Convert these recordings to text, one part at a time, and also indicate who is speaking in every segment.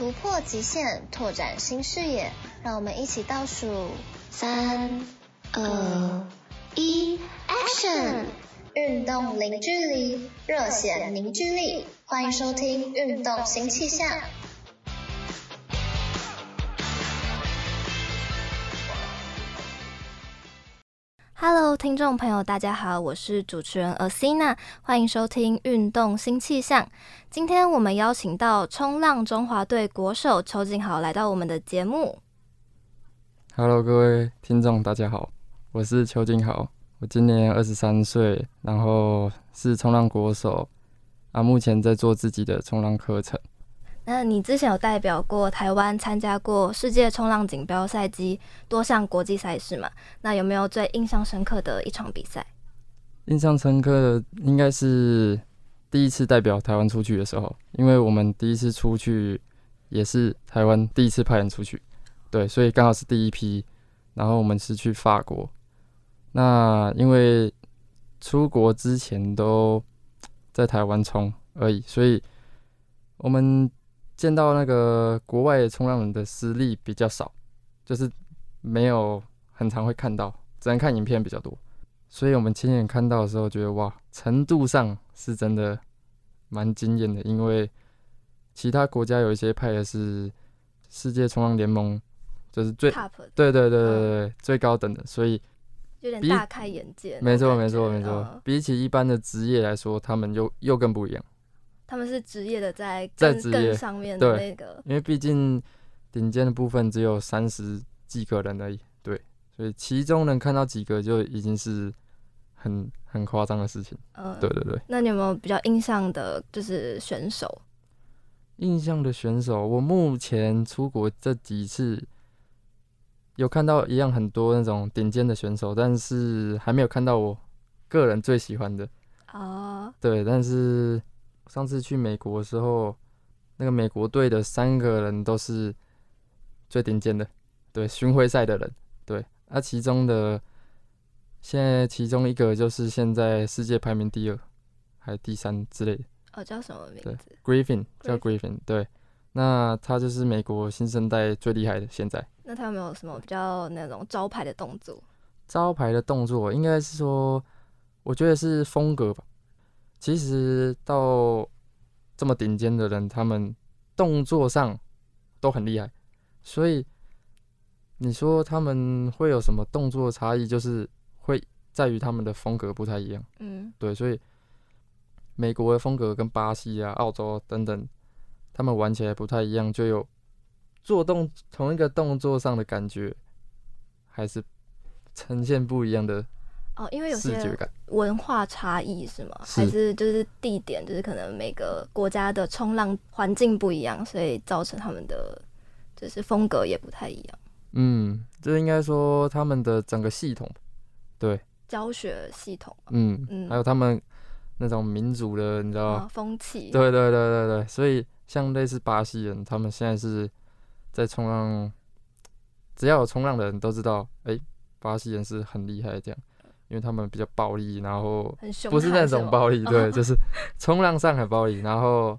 Speaker 1: 突破极限，拓展新视野，让我们一起倒数三、二、一，Action！运动零距离，热血凝聚力，欢迎收听《运动新气象》。Hello，听众朋友，大家好，我是主持人 Asina，欢迎收听《运动新气象》。今天我们邀请到冲浪中华队国手邱敬豪来到我们的节目。
Speaker 2: Hello，各位听众，大家好，我是邱敬豪，我今年二十三岁，然后是冲浪国手，啊，目前在做自己的冲浪课程。
Speaker 1: 那你之前有代表过台湾参加过世界冲浪锦标赛及多项国际赛事嘛？那有没有最印象深刻的一场比赛？
Speaker 2: 印象深刻的应该是第一次代表台湾出去的时候，因为我们第一次出去也是台湾第一次派人出去，对，所以刚好是第一批。然后我们是去法国，那因为出国之前都在台湾冲而已，所以我们。见到那个国外冲浪人的实力比较少，就是没有很常会看到，只能看影片比较多。所以我们亲眼看到的时候，觉得哇，程度上是真的蛮惊艳的。因为其他国家有一些派的是世界冲浪联盟，就是最对对对对对、哦、最高等的，所以
Speaker 1: 有点大开眼界。
Speaker 2: 没错没错没错，比起一般的职业来说，他们又又更不一样。
Speaker 1: 他们是职业的在更，在更上面的那个，
Speaker 2: 因为毕竟顶尖的部分只有三十几个人而已，对，所以其中能看到几个就已经是很很夸张的事情。嗯，对对对。
Speaker 1: 那你有没有比较印象的，就是选手？
Speaker 2: 印象的选手，我目前出国这几次有看到一样很多那种顶尖的选手，但是还没有看到我个人最喜欢的。哦，对，但是。上次去美国的时候，那个美国队的三个人都是最顶尖的，对，巡回赛的人，对，啊，其中的现在其中一个就是现在世界排名第二还第三之类的，
Speaker 1: 哦，叫什么名字
Speaker 2: ？Griffin，叫 Griffin，对，那他就是美国新生代最厉害的现在。
Speaker 1: 那他有没有什么比较那种招牌的动作？
Speaker 2: 招牌的动作应该是说，我觉得是风格吧。其实到这么顶尖的人，他们动作上都很厉害，所以你说他们会有什么动作差异？就是会在于他们的风格不太一样。嗯，对，所以美国的风格跟巴西啊、澳洲等等，他们玩起来不太一样，就有做动同一个动作上的感觉，还是呈现不一样的。
Speaker 1: 哦，因为有些文化差异是吗？是还是就是地点，就是可能每个国家的冲浪环境不一样，所以造成他们的就是风格也不太一样。
Speaker 2: 嗯，这应该说他们的整个系统，对，
Speaker 1: 教学系统，
Speaker 2: 嗯嗯，还有他们那种民族的，你知道吗？
Speaker 1: 风气，
Speaker 2: 对对对对对，所以像类似巴西人，他们现在是在冲浪，只要有冲浪的人都知道，哎、欸，巴西人是很厉害这样。因为他们比较暴力，然后不是那种暴力，对，就是冲浪上很暴力，然后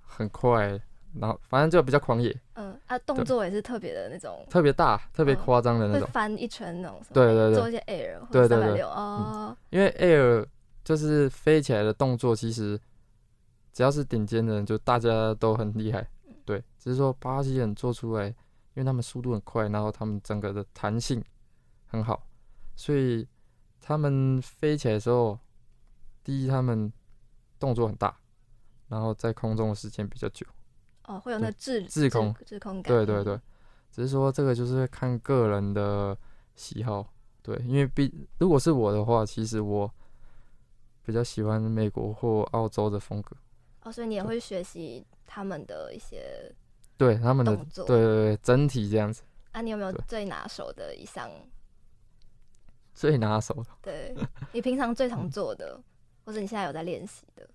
Speaker 2: 很快，然后反正就比较狂野。
Speaker 1: 嗯，啊，动作也是特别的那种，
Speaker 2: 特别大，特别夸张的那种，
Speaker 1: 翻一圈那种，
Speaker 2: 对对对，
Speaker 1: 做一些 air，对对对，哦，
Speaker 2: 因为 air 就是飞起来的动作，其实只要是顶尖的人，就大家都很厉害，对，只是说巴西人做出来，因为他们速度很快，然后他们整个的弹性很好，所以。他们飞起来的时候，第一，他们动作很大，然后在空中的时间比较久。
Speaker 1: 哦，会有那滞
Speaker 2: 滞空
Speaker 1: 滞空感。
Speaker 2: 对对对，只是说这个就是看个人的喜好。对，因为毕如果是我的话，其实我比较喜欢美国或澳洲的风格。
Speaker 1: 哦，所以你也会学习他们的一些
Speaker 2: 对他们的对对对整体这样子。
Speaker 3: 啊，你有没有最拿手的一项？
Speaker 2: 最拿手的，
Speaker 3: 对你平常最常做的，或者你现在有在练习的？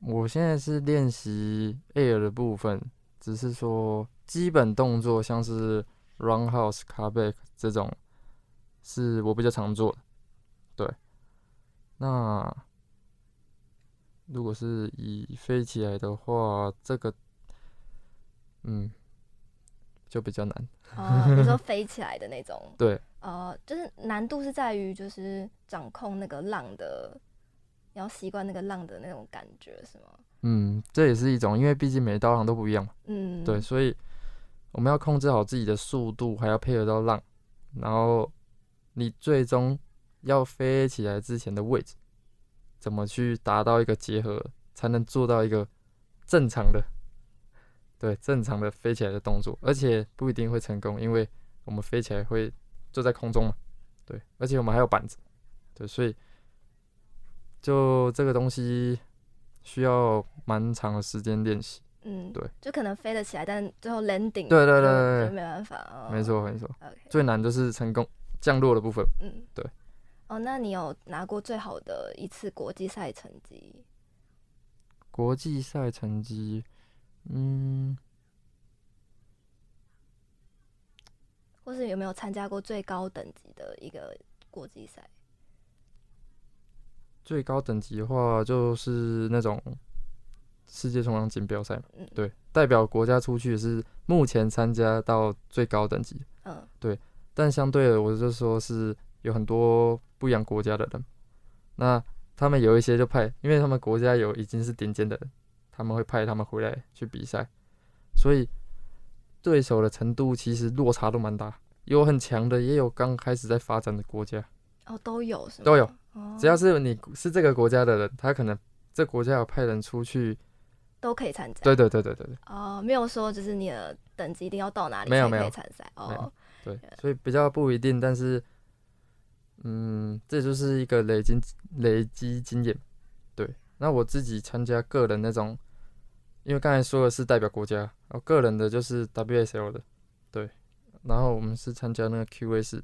Speaker 2: 我现在是练习 air 的部分，只是说基本动作像是 roundhouse、cutback 这种，是我比较常做的。对，那如果是以飞起来的话，这个，嗯，就比较难。
Speaker 3: 哦，比如说飞起来的那种。
Speaker 2: 对。
Speaker 3: 呃，就是难度是在于就是掌控那个浪的，你要习惯那个浪的那种感觉，是吗？
Speaker 2: 嗯，这也是一种，因为毕竟每道浪都不一样嘛。
Speaker 3: 嗯，
Speaker 2: 对，所以我们要控制好自己的速度，还要配合到浪，然后你最终要飞起来之前的位置，怎么去达到一个结合，才能做到一个正常的，对，正常的飞起来的动作，而且不一定会成功，因为我们飞起来会。就在空中嘛，对，而且我们还有板子，对，所以就这个东西需要蛮长的时间练习，
Speaker 3: 嗯，
Speaker 2: 对，
Speaker 3: 就可能飞得起来，但最后 landing，
Speaker 2: 对对对对，
Speaker 3: 就没办法，哦、
Speaker 2: 没错没
Speaker 3: 错。
Speaker 2: 最难就是成功降落的部分，
Speaker 3: 嗯，
Speaker 2: 对，
Speaker 3: 哦，那你有拿过最好的一次国际赛成绩？
Speaker 2: 国际赛成绩，嗯。
Speaker 3: 或是有没有参加过最高等级的一个国际赛？
Speaker 2: 最高等级的话，就是那种世界冲浪锦标赛嘛。嗯，对，代表国家出去是目前参加到最高等级。
Speaker 3: 嗯，
Speaker 2: 对。但相对的，我就说是有很多不一样国家的人，那他们有一些就派，因为他们国家有已经是顶尖的人，他们会派他们回来去比赛，所以。对手的程度其实落差都蛮大，有很强的，也有刚开始在发展的国家。
Speaker 3: 哦，都有是吗？
Speaker 2: 都有，
Speaker 3: 哦，
Speaker 2: 只要是你是这个国家的人，他可能这国家有派人出去，
Speaker 3: 都可以参加。
Speaker 2: 对对对对对对。
Speaker 3: 哦，没有说就是你的等级一定要到哪里
Speaker 2: 没有没有
Speaker 3: 才可以参赛哦。
Speaker 2: 对，所以比较不一定，但是，嗯，这就是一个累积累积经验。对，那我自己参加个人那种。因为刚才说的是代表国家，我个人的就是 WSL 的，对，然后我们是参加那个四，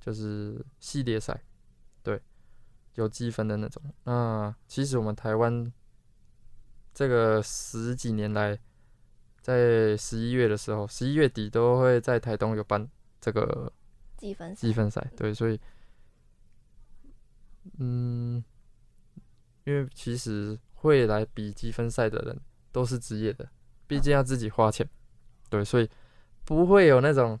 Speaker 2: 就是系列赛，对，有积分的那种。那其实我们台湾这个十几年来，在十一月的时候，十一月底都会在台东有办这个
Speaker 3: 积分
Speaker 2: 积分赛，对，所以，嗯，因为其实会来比积分赛的人。都是职业的，毕竟要自己花钱，对，所以不会有那种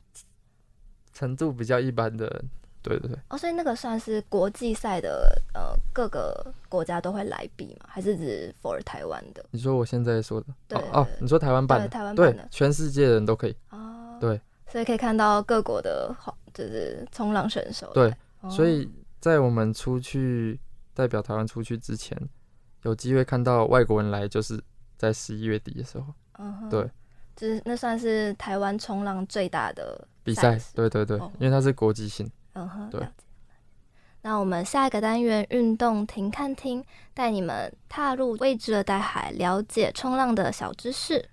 Speaker 2: 程度比较一般的人，对对对。
Speaker 3: 哦，所以那个算是国际赛的，呃，各个国家都会来比吗？还是指 for 台湾的？
Speaker 2: 你说我现在说的，
Speaker 3: 对
Speaker 2: 哦，哦，你说台湾办的，
Speaker 3: 台湾办
Speaker 2: 的，对，全世界的人都可以。
Speaker 3: 哦，
Speaker 2: 对，
Speaker 3: 所以可以看到各国的好，就是冲浪选手。
Speaker 2: 对，
Speaker 3: 哦，
Speaker 2: 所以在我们出去代表台湾出去之前，有机会看到外国人来，就是。在十一月底的时候，
Speaker 3: 嗯哼，
Speaker 2: 对，
Speaker 3: 就是那算是台湾冲浪最大的
Speaker 2: 比赛，对对对，
Speaker 3: 哦，
Speaker 2: 因为它是国际性，
Speaker 3: 嗯哼，
Speaker 2: 对。
Speaker 3: 那我们下一个单元运动停看听，带你们踏入未知的大海，了解冲浪的小知识。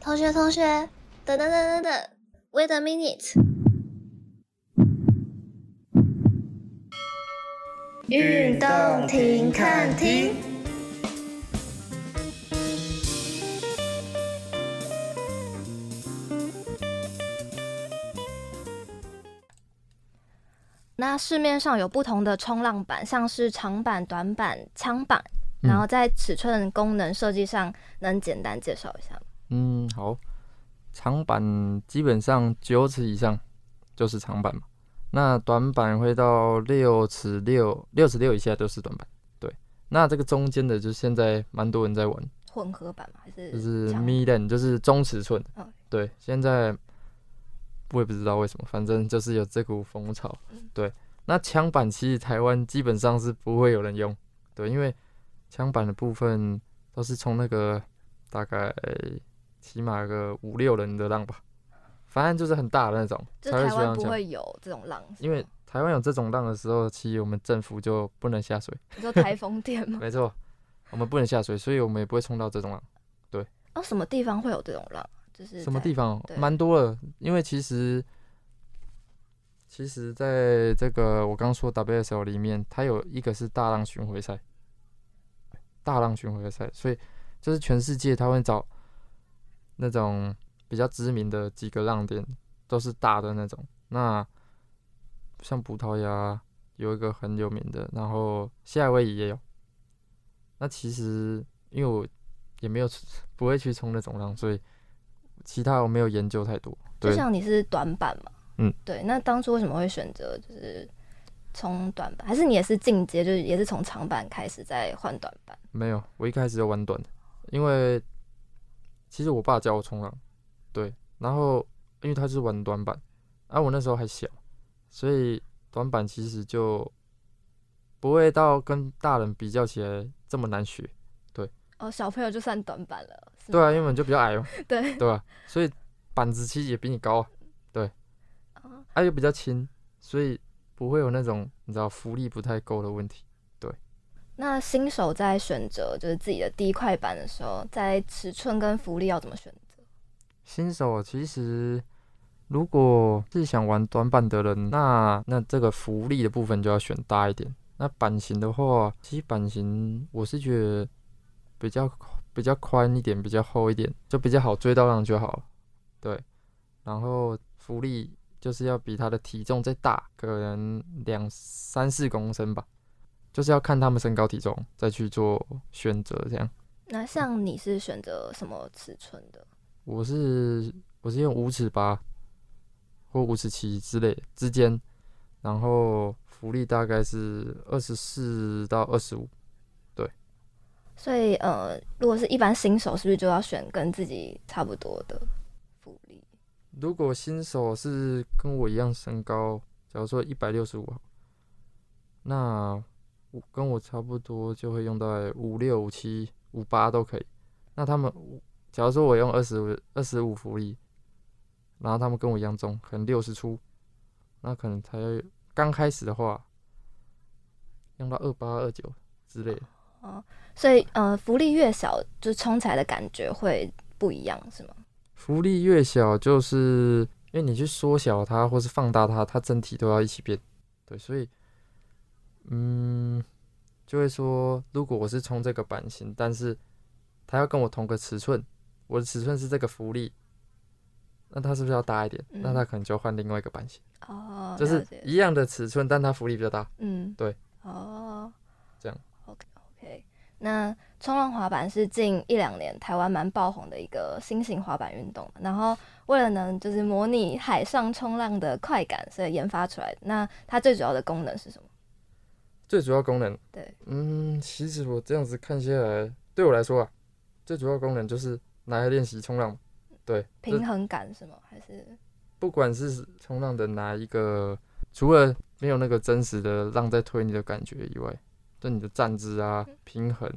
Speaker 3: 同学，同学，等等等等等，Wait a minute。运动停看听。那市面上有不同的冲浪板，像是长板、短板、枪板，然后在尺寸功能设计上，能简单介绍一下吗？
Speaker 2: 嗯，好，长板基本上九尺以上就是长板嘛。那短板会到六尺六，六尺六以下都是短板。对，那这个中间的，就现在蛮多人在玩
Speaker 3: 混合板嘛，还是
Speaker 2: 就是 mid-length，就是中尺寸。
Speaker 3: 哦。
Speaker 2: 对，现在我也不知道为什么，反正就是有这股风潮。对，那枪板其实台湾基本上是不会有人用，对，因为枪板的部分都是从那个大概起码个五六人的浪吧。反正就是很大的那种，
Speaker 3: 就台湾不会有这种浪，
Speaker 2: 因为台湾有这种浪的时候，其实我们政府就不能下水。
Speaker 3: 你说台风天吗？
Speaker 2: 没错，我们不能下水，所以我们也不会冲到这种浪。对。
Speaker 3: 哦，什么地方会有这种浪？就是
Speaker 2: 什么地方？蛮多的，因为其实其实在这个我刚说 WSL 里面，它有一个是大浪巡回赛，大浪巡回赛，所以就是全世界他会找那种比较知名的几个浪点，都是大的那种。那像葡萄牙有一个很有名的，然后夏威夷也有。那其实因为我也没有 不会去冲那种浪，所以其他我没有研究太多。
Speaker 3: 就像你是短板嘛，
Speaker 2: 嗯，
Speaker 3: 对。那当初为什么会选择就是冲短板？还是你也是进阶，就是也是从长板开始再换短板？
Speaker 2: 没有，我一开始就玩短的，因为其实我爸教我冲浪，对。然后因为他是玩短板，而、啊、我那时候还小，所以短板其实就不会到跟大人比较起来这么难学，对。
Speaker 3: 哦，小朋友就算短板了。
Speaker 2: 对啊，因为你就比较矮嘛。
Speaker 3: 对。
Speaker 2: 对吧、啊？所以板子其实也比你高，对。啊，又比较轻，所以不会有那种你知道浮力不太够的问题。对。
Speaker 3: 那新手在选择就是自己的第一块板的时候，在尺寸跟浮力要怎么选择？
Speaker 2: 新手其实如果是想玩短板的人，那那这个浮力的部分就要选大一点。那板型的话，其实板型我是觉得比较。比较宽一点，比较厚一点，就比较好追到浪就好了。对，然后浮力就是要比他的体重再大，可能两三四公升吧，就是要看他们身高体重再去做选择这样。
Speaker 3: 那像你是选择什么尺寸的？
Speaker 2: 我是我是用五尺八或五尺七之类之间，然后浮力大概是二十四到二十五。
Speaker 3: 对所以，呃，如果是一般新手，是不是就要选跟自己差不多的浮力？
Speaker 2: 如果新手是跟我一样身高，假如说一百六十五，那我跟我差不多就会用到五六、五七、五八都可以。那他们，假如说我用二十五、二十五浮力，然后他们跟我一样重，可能六十出，那可能才刚开始的话，用到二八、二九之类的。
Speaker 3: 哦，所以呃，福利越小，就冲起来的感觉会不一样，是吗？
Speaker 2: 福利越小，就是因为你去缩小它或是放大它，它整体都要一起变。对，所以嗯，就会说，如果我是冲这个版型，但是它要跟我同个尺寸，我的尺寸是这个浮力，那它是不是要大一点？嗯、那它可能就换另外一个版型。哦，就是一样的尺寸，但它浮力比较大。嗯，对。
Speaker 3: 哦，
Speaker 2: 这样。
Speaker 3: OK OK，那冲浪滑板是近一两年台湾蛮爆红的一个新型滑板运动，然后为了能就是模拟海上冲浪的快感，所以研发出来。那它最主要的功能是什么？
Speaker 2: 最主要功能？
Speaker 3: 对，
Speaker 2: 嗯，其实我这样子看下来，对我来说啊，最主要功能就是拿来练习冲浪。对，
Speaker 3: 平衡感是吗？还是
Speaker 2: 不管是冲浪的哪一个，除了没有那个真实的浪在推你的感觉以外。对你的站姿啊、平衡、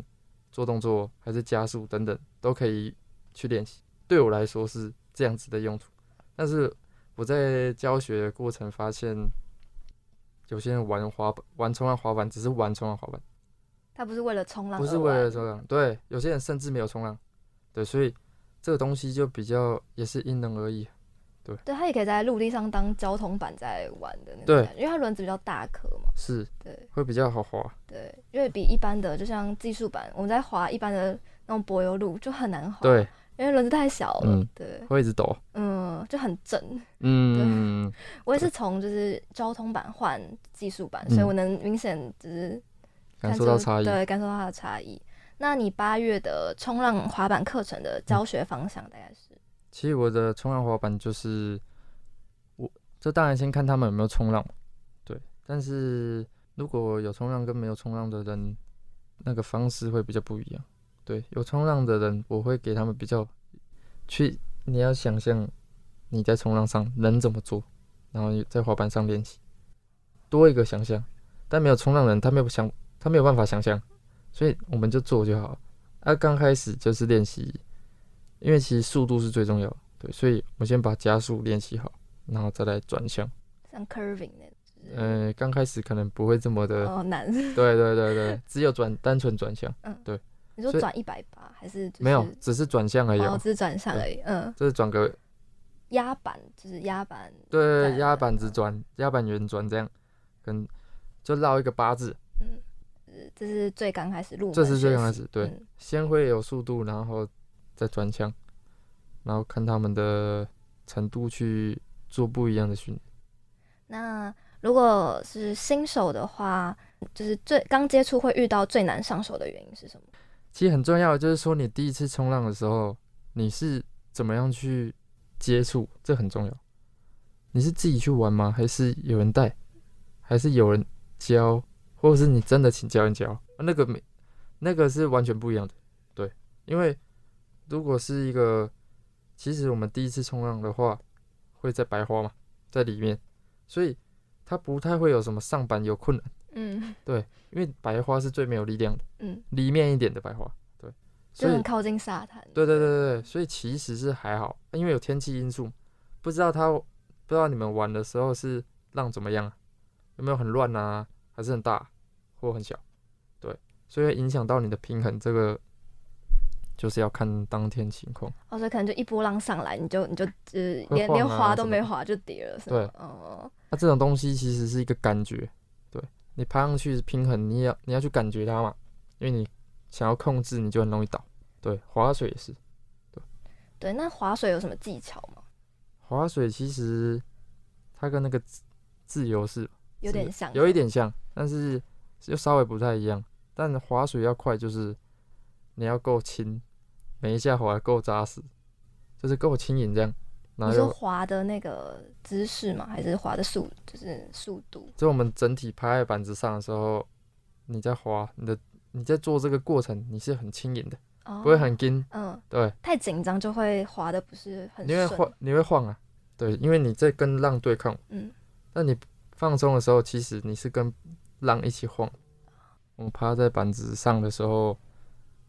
Speaker 2: 做动作还是加速等等，都可以去练习。对我来说是这样子的用途。但是我在教学的过程发现，有些人玩滑板、玩冲浪滑板，只是玩冲浪滑板，
Speaker 3: 他不是为了冲浪，
Speaker 2: 不是为了冲浪。对，有些人甚至没有冲浪。对，所以这个东西就比较也是因人而异。对，
Speaker 3: 对，它也可以在陆地上当交通板在玩的那种，对，因为它轮子比较大颗嘛，
Speaker 2: 是，
Speaker 3: 对，
Speaker 2: 会比较好滑，
Speaker 3: 对，因为比一般的就像技术板，我们在滑一般的那种柏油路就很难滑，
Speaker 2: 对，
Speaker 3: 因为轮子太小了，嗯，对，
Speaker 2: 会一直抖，
Speaker 3: 嗯，就很震，
Speaker 2: 嗯，
Speaker 3: 我也是从就是交通板换技术板，所以我能明显就是
Speaker 2: 感受到差异，
Speaker 3: 对，感受到它的差异。那你八月的冲浪滑板课程的教学方向大概是？
Speaker 2: 其实我的冲浪滑板就是，我这当然先看他们有没有冲浪，对。但是如果有冲浪跟没有冲浪的人，那个方式会比较不一样。对，有冲浪的人，我会给他们比较去，你要想象你在冲浪上能怎么做，然后在滑板上练习，多一个想象。但没有冲浪人，他没有想，他没有办法想象，所以我们就做就好。啊，刚开始就是练习。因为其实速度是最重要的，对，所以我先把加速练习好，然后再来转向。
Speaker 3: 像 curving 那种。
Speaker 2: 呃，刚开始可能不会这么的
Speaker 3: 哦难。
Speaker 2: 对对对对，只有转单纯转向。嗯，对。
Speaker 3: 你说转一百八还是、就是、
Speaker 2: 没有，只是转向而已、喔，
Speaker 3: 哦，只是转向而已，嗯，
Speaker 2: 这是转个
Speaker 3: 压板，就是压板，
Speaker 2: 对，压板子转，压板圆转这样，跟就绕一个八字，
Speaker 3: 嗯，这是最刚开始录，
Speaker 2: 这是最刚开始，对，
Speaker 3: 嗯、先
Speaker 2: 会有速度，然后再转枪，然后看他们的程度去做不一样的训练。
Speaker 3: 那如果是新手的话，就是最刚接触会遇到最难上手的原因是什么？
Speaker 2: 其实很重要的，就是说你第一次冲浪的时候，你是怎么样去接触，这很重要。你是自己去玩吗？还是有人带？还是有人教？或者是你真的请教练教？那个没，那个是完全不一样的。对，因为如果是一个，其实我们第一次冲浪的话，会在白花嘛，在里面。所以它不太会有什么上板有困难，
Speaker 3: 嗯，
Speaker 2: 对，因为白花是最没有力量的，
Speaker 3: 嗯，
Speaker 2: 里面一点的白花，对，
Speaker 3: 就很靠近沙滩，
Speaker 2: 对对对对对，所以其实是还好，因为有天气因素，不知道它不知道你们玩的时候是浪怎么样，有没有很乱啊，还是很大或很小，对，所以会影响到你的平衡这个。就是要看当天情况，
Speaker 3: 哦，所以可能就一波浪上来，你就你就呃连连滑都没滑就跌了，是吗？
Speaker 2: 对，哦，那这种东西其实是一个感觉，对，你爬上去平衡，你要你要去感觉它嘛，因为你想要控制，你就很容易倒。对，划水也是，对，
Speaker 3: 对，那划水有什么技巧吗？
Speaker 2: 划水其实它跟那个自由式
Speaker 3: 有点像，
Speaker 2: 有一点像，但是又稍微不太一样。但划水要快，就是。你要够轻，每一下划够扎实，就是够轻盈这样。
Speaker 3: 你说滑的那个姿势吗？还是滑的速，就是速度？
Speaker 2: 就我们整体趴在板子上的时候，你在滑，你的你在做这个过程，你是很轻盈的，哦、不会很紧。
Speaker 3: 嗯，
Speaker 2: 对。
Speaker 3: 太紧张就会滑的不是很顺。
Speaker 2: 你会晃，你会晃啊。对，因为你在跟浪对抗。
Speaker 3: 嗯。
Speaker 2: 那你放松的时候，其实你是跟浪一起晃。我们趴在板子上的时候。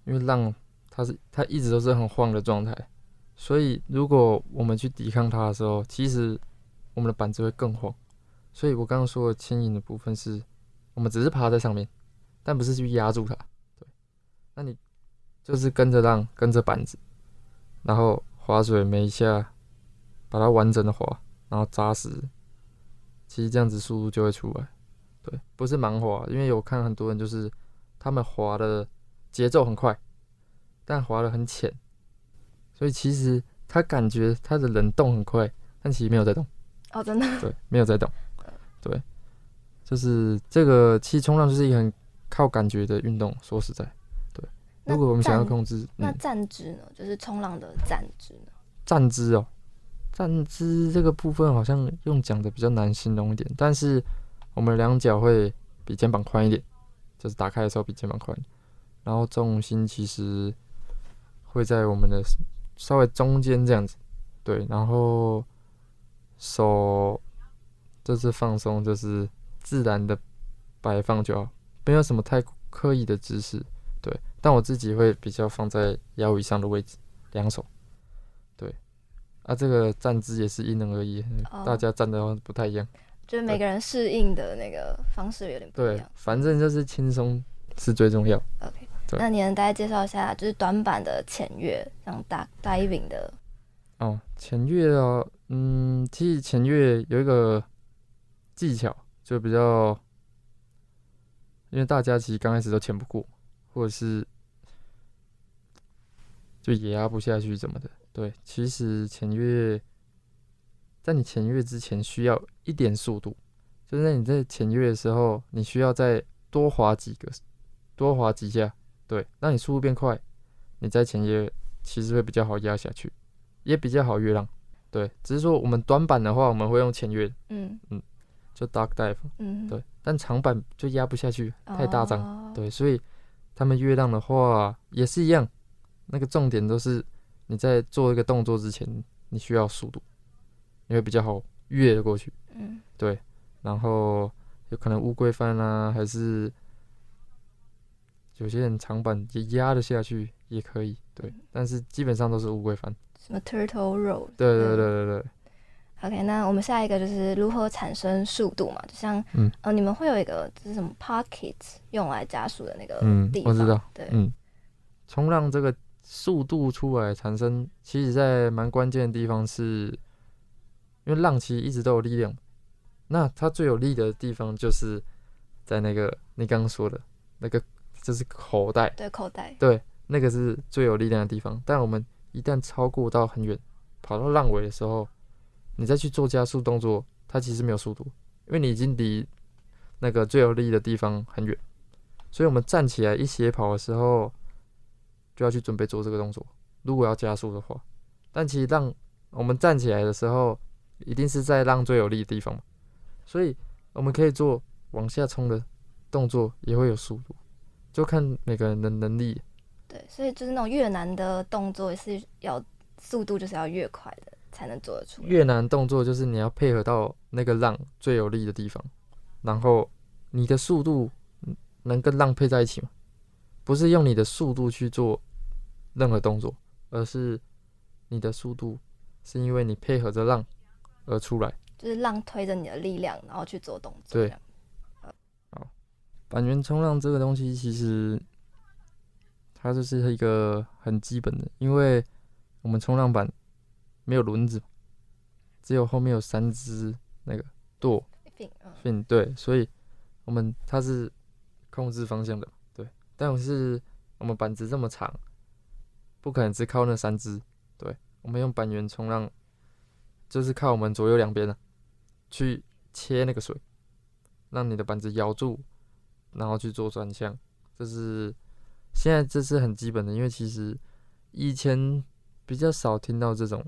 Speaker 2: 因为浪它是它一直都是很晃的状态，所以如果我们去抵抗它的时候，其实我们的板子会更晃。所以我刚刚说的轻盈的部分是，我们只是趴在上面，但不是去压住它。对，那你就是跟着浪，跟着板子，然后划水每一下把它完整的划，然后扎实，其实这样子速度就会出来。对，不是盲滑，因为我看很多人就是他们滑的。节奏很快，但滑的很浅，所以其实他感觉他的人动很快，但其实没有在动。
Speaker 3: 哦，真的？
Speaker 2: 对，没有在动。对，就是这个，其实冲浪就是一个很靠感觉的运动。说实在，对。如果我们想要控制，
Speaker 3: 那站姿呢？就是冲浪的站姿呢？
Speaker 2: 站姿哦，站姿这个部分好像用讲的比较难形容一点，但是我们两脚会比肩膀宽一点，就是打开的时候比肩膀宽。然后重心其实会在我们的稍微中间这样子，对。然后手就是放松，就是自然的摆放就好，没有什么太刻意的姿势，对。但我自己会比较放在腰以上的位置，两手，对。啊，这个站姿也是因人而异，大家站的不太一样，
Speaker 3: 就是每个人适应的那个方式有点不一样。
Speaker 2: 对，反正就是轻松是最重要。
Speaker 3: OK。那你能大概介绍一下，就是短板的潜跃，像大 diving 的
Speaker 2: 哦，潜跃哦，嗯，其实潜跃有一个技巧，就比较，因为大家其实刚开始都潜不过，或者是就也压不下去怎么的，对，其实潜跃在你潜跃之前需要一点速度，就是在你在潜跃的时候，你需要再多滑几个，多滑几下。对，让你速度变快，你在前也其实会比较好压下去，也比较好越浪。对，只是说我们短板的话，我们会用前越，
Speaker 3: 嗯
Speaker 2: 嗯，就 duck dive，
Speaker 3: 嗯，
Speaker 2: 对。但长板就压不下去，太大张，
Speaker 3: 哦，
Speaker 2: 对，所以他们越浪的话也是一样，那个重点都是你在做一个动作之前，你需要速度，因为比较好越过去，
Speaker 3: 嗯，
Speaker 2: 对。然后有可能乌龟翻啊，还是。有些人长板也压得下去，也可以，对，但是基本上都是乌龟翻。
Speaker 3: 什么 turtle roll？
Speaker 2: 对对对对对。
Speaker 3: OK，那我们下一个就是如何产生速度嘛？就像，
Speaker 2: 嗯，
Speaker 3: 呃，你们会有一个就是什么 pocket 用来加速的那个地方，
Speaker 2: 嗯，我知道，
Speaker 3: 对，
Speaker 2: 嗯，冲浪这个速度出来产生，其实在蛮关键的地方是，因为浪其实一直都有力量，那它最有力的地方就是在那个你刚刚说的那个，就是口袋，
Speaker 3: 对，口袋，
Speaker 2: 对，那个是最有力量的地方。但我们一旦超过到很远，跑到浪尾的时候，你再去做加速动作，它其实没有速度，因为你已经离那个最有力的地方很远。所以我们站起来一斜跑的时候，就要去准备做这个动作。如果要加速的话，但其实浪我们站起来的时候，一定是在浪最有力的地方嘛。所以我们可以做往下冲的动作，也会有速度，就看每个人的能力。
Speaker 3: 对，所以就是那种越难的动作，也是要速度就是要越快的才能做得出来。
Speaker 2: 越难动作就是你要配合到那个浪最有力的地方，然后你的速度。能跟浪配在一起吗？不是用你的速度去做任何动作，而是你的速度是因为你配合着浪而出来，
Speaker 3: 就是浪推着你的力量，然后去做动作。
Speaker 2: 对，好，板源冲浪这个东西其实它就是一个很基本的，因为我们冲浪板没有轮子，只有后面有三只那个舵，fin，对，所以我们它是。控制方向的，对，但是我们板子这么长，不可能只靠那三只，对，我们用板源冲浪，就是靠我们左右两边的去切那个水，让你的板子咬住，然后去做转向，这是现在这是很基本的，因为其实以前比较少听到这种，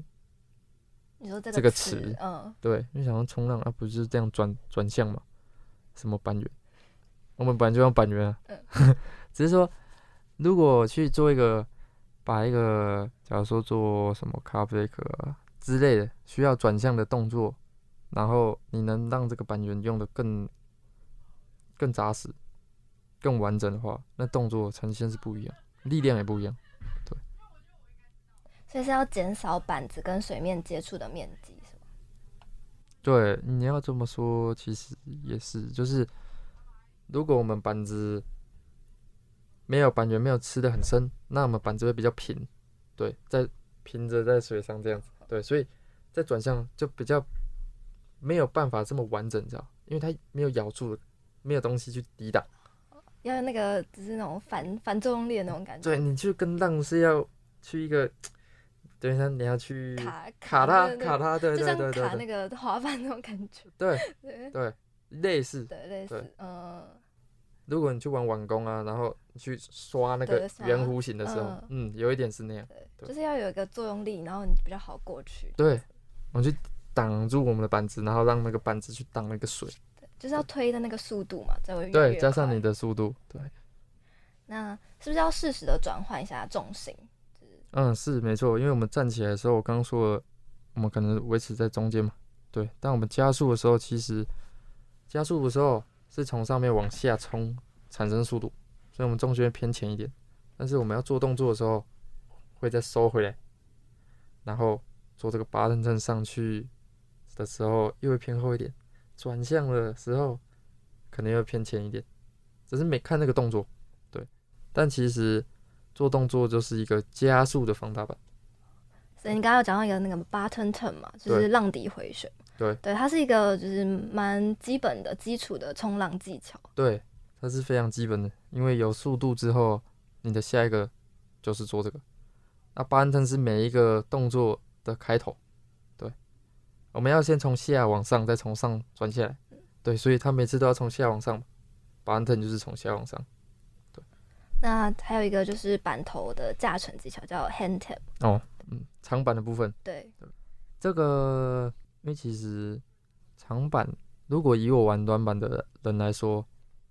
Speaker 3: 你说这
Speaker 2: 个词，
Speaker 3: 嗯，
Speaker 2: 对，因为想要冲浪啊，不就是这样转转向嘛，什么板圆。我们本来就用板圆啊，只是说，如果去做一个，把一个，假如说做什么 car break 之类的需要转向的动作，然后你能让这个板圆用的更更扎实、更完整的话，那动作呈现是不一样，力量也不一样，对。
Speaker 3: 所以是要减少板子跟水面接触的面积，是吗？
Speaker 2: 对，你要这么说，其实也是，就是。如果我们板子没有板圆，没有吃的很深，那我们板子会比较平，对，在平着在水上这样子，对，所以在转向就比较没有办法这么完整，你知道？因为它没有咬住，没有东西去抵挡，
Speaker 3: 要那个只是那种反反作用力的那种感觉。
Speaker 2: 对，你去跟浪是要去一个，等一下你要去
Speaker 3: 卡
Speaker 2: 卡它卡它，对对对对，
Speaker 3: 就像卡那个滑板那种感觉。
Speaker 2: 对对。类似，
Speaker 3: 对，类似，嗯。
Speaker 2: 如果你去玩碗工啊，然后去刷那个圆弧形的时候，嗯，有一点是那样，
Speaker 3: 对，就是要有一个作用力，然后你比较好过去。
Speaker 2: 对，我们去挡住我们的板子，然后让那个板子去挡那个水。
Speaker 3: 就是要推的那个速度嘛，才会越越。
Speaker 2: 对，加上你的速度，对。
Speaker 3: 那是不是要适时的转换一下重心？
Speaker 2: 嗯，是没错，因为我们站起来的时候，我刚刚说了，我们可能维持在中间嘛，对。但我们加速的时候，其实。加速的时候是从上面往下冲产生速度，所以我们重心会偏前一点。但是我们要做动作的时候，会再收回来，然后做这个八人阵上去的时候又会偏后一点，转向的时候可能又偏前一点，只是没看那个动作。对，但其实做动作就是一个加速的放大版。
Speaker 3: 所以你刚刚有讲到一个那个 bottom turn 嘛，就是浪底回旋。
Speaker 2: 对，
Speaker 3: 对，它是一个就是蛮基本的基础的冲浪技巧。
Speaker 2: 对，它是非常基本的，因为有速度之后，你的下一个就是做这个。那 bottom turn 是每一个动作的开头。对，我们要先从下往上，再从上转下来。对，所以它每次都要从下往上。bottom turn 就是从下往上。对。
Speaker 3: 那还有一个就是板头的驾乘技巧，叫 hand tap。
Speaker 2: 哦，嗯，长板的部分。
Speaker 3: 对。
Speaker 2: 这个。因为其实长板，如果以我玩短板的人来说，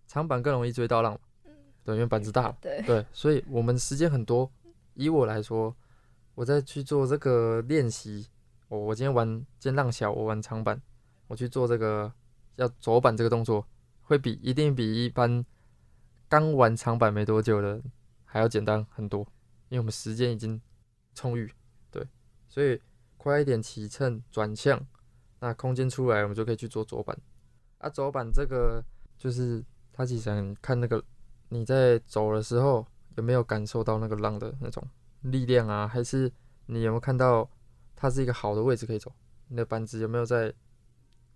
Speaker 2: 长板更容易追到浪，对，因为板子大，
Speaker 3: 对，
Speaker 2: 对，所以我们时间很多。以我来说，我在去做这个练习，我我今天玩今天浪小，我玩长板，我去做这个要走板这个动作，会比一定比一般刚玩长板没多久的还要简单很多，因为我们时间已经充裕，对，所以快一点起乘转向。那空间出来，我们就可以去做左板。啊，左板这个就是它其实看那个你在走的时候有没有感受到那个浪的那种力量啊？还是你有没有看到它是一个好的位置可以走？你的板子有没有在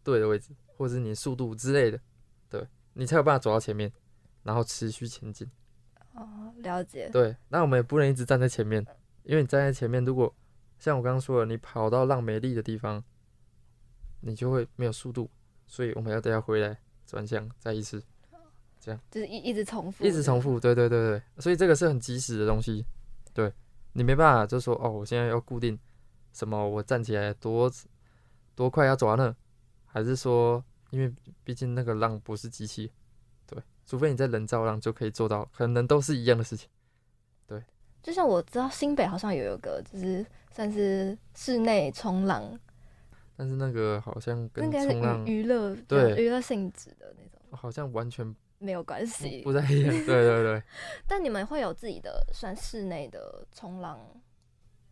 Speaker 2: 对的位置，或者是你速度之类的？对，你才有办法走到前面，然后持续前进。
Speaker 3: 哦，了解。
Speaker 2: 对，那我们也不能一直站在前面，因为你站在前面，如果像我刚刚说的，你跑到浪没力的地方，你就会没有速度，所以我们要等下回来转向再一次。这样。
Speaker 3: 就是一一直重复，
Speaker 2: 一直重复，对对对对，所以这个是很及时的东西，对，你没办法就说哦，我现在要固定什么，我站起来多多快要走到那，还是说，因为毕竟那个浪不是机器，对，除非你在人造浪就可以做到，可能都是一样的事情，对。
Speaker 3: 就像我知道新北好像有一个，就是算是室内冲浪，
Speaker 2: 但是那个好像跟冲浪
Speaker 3: 娱乐
Speaker 2: 对
Speaker 3: 娱乐性质的那种，
Speaker 2: 好像完全。
Speaker 3: 没有关系，
Speaker 2: 不在一样。对对对。
Speaker 3: 但你们会有自己的算室内的冲浪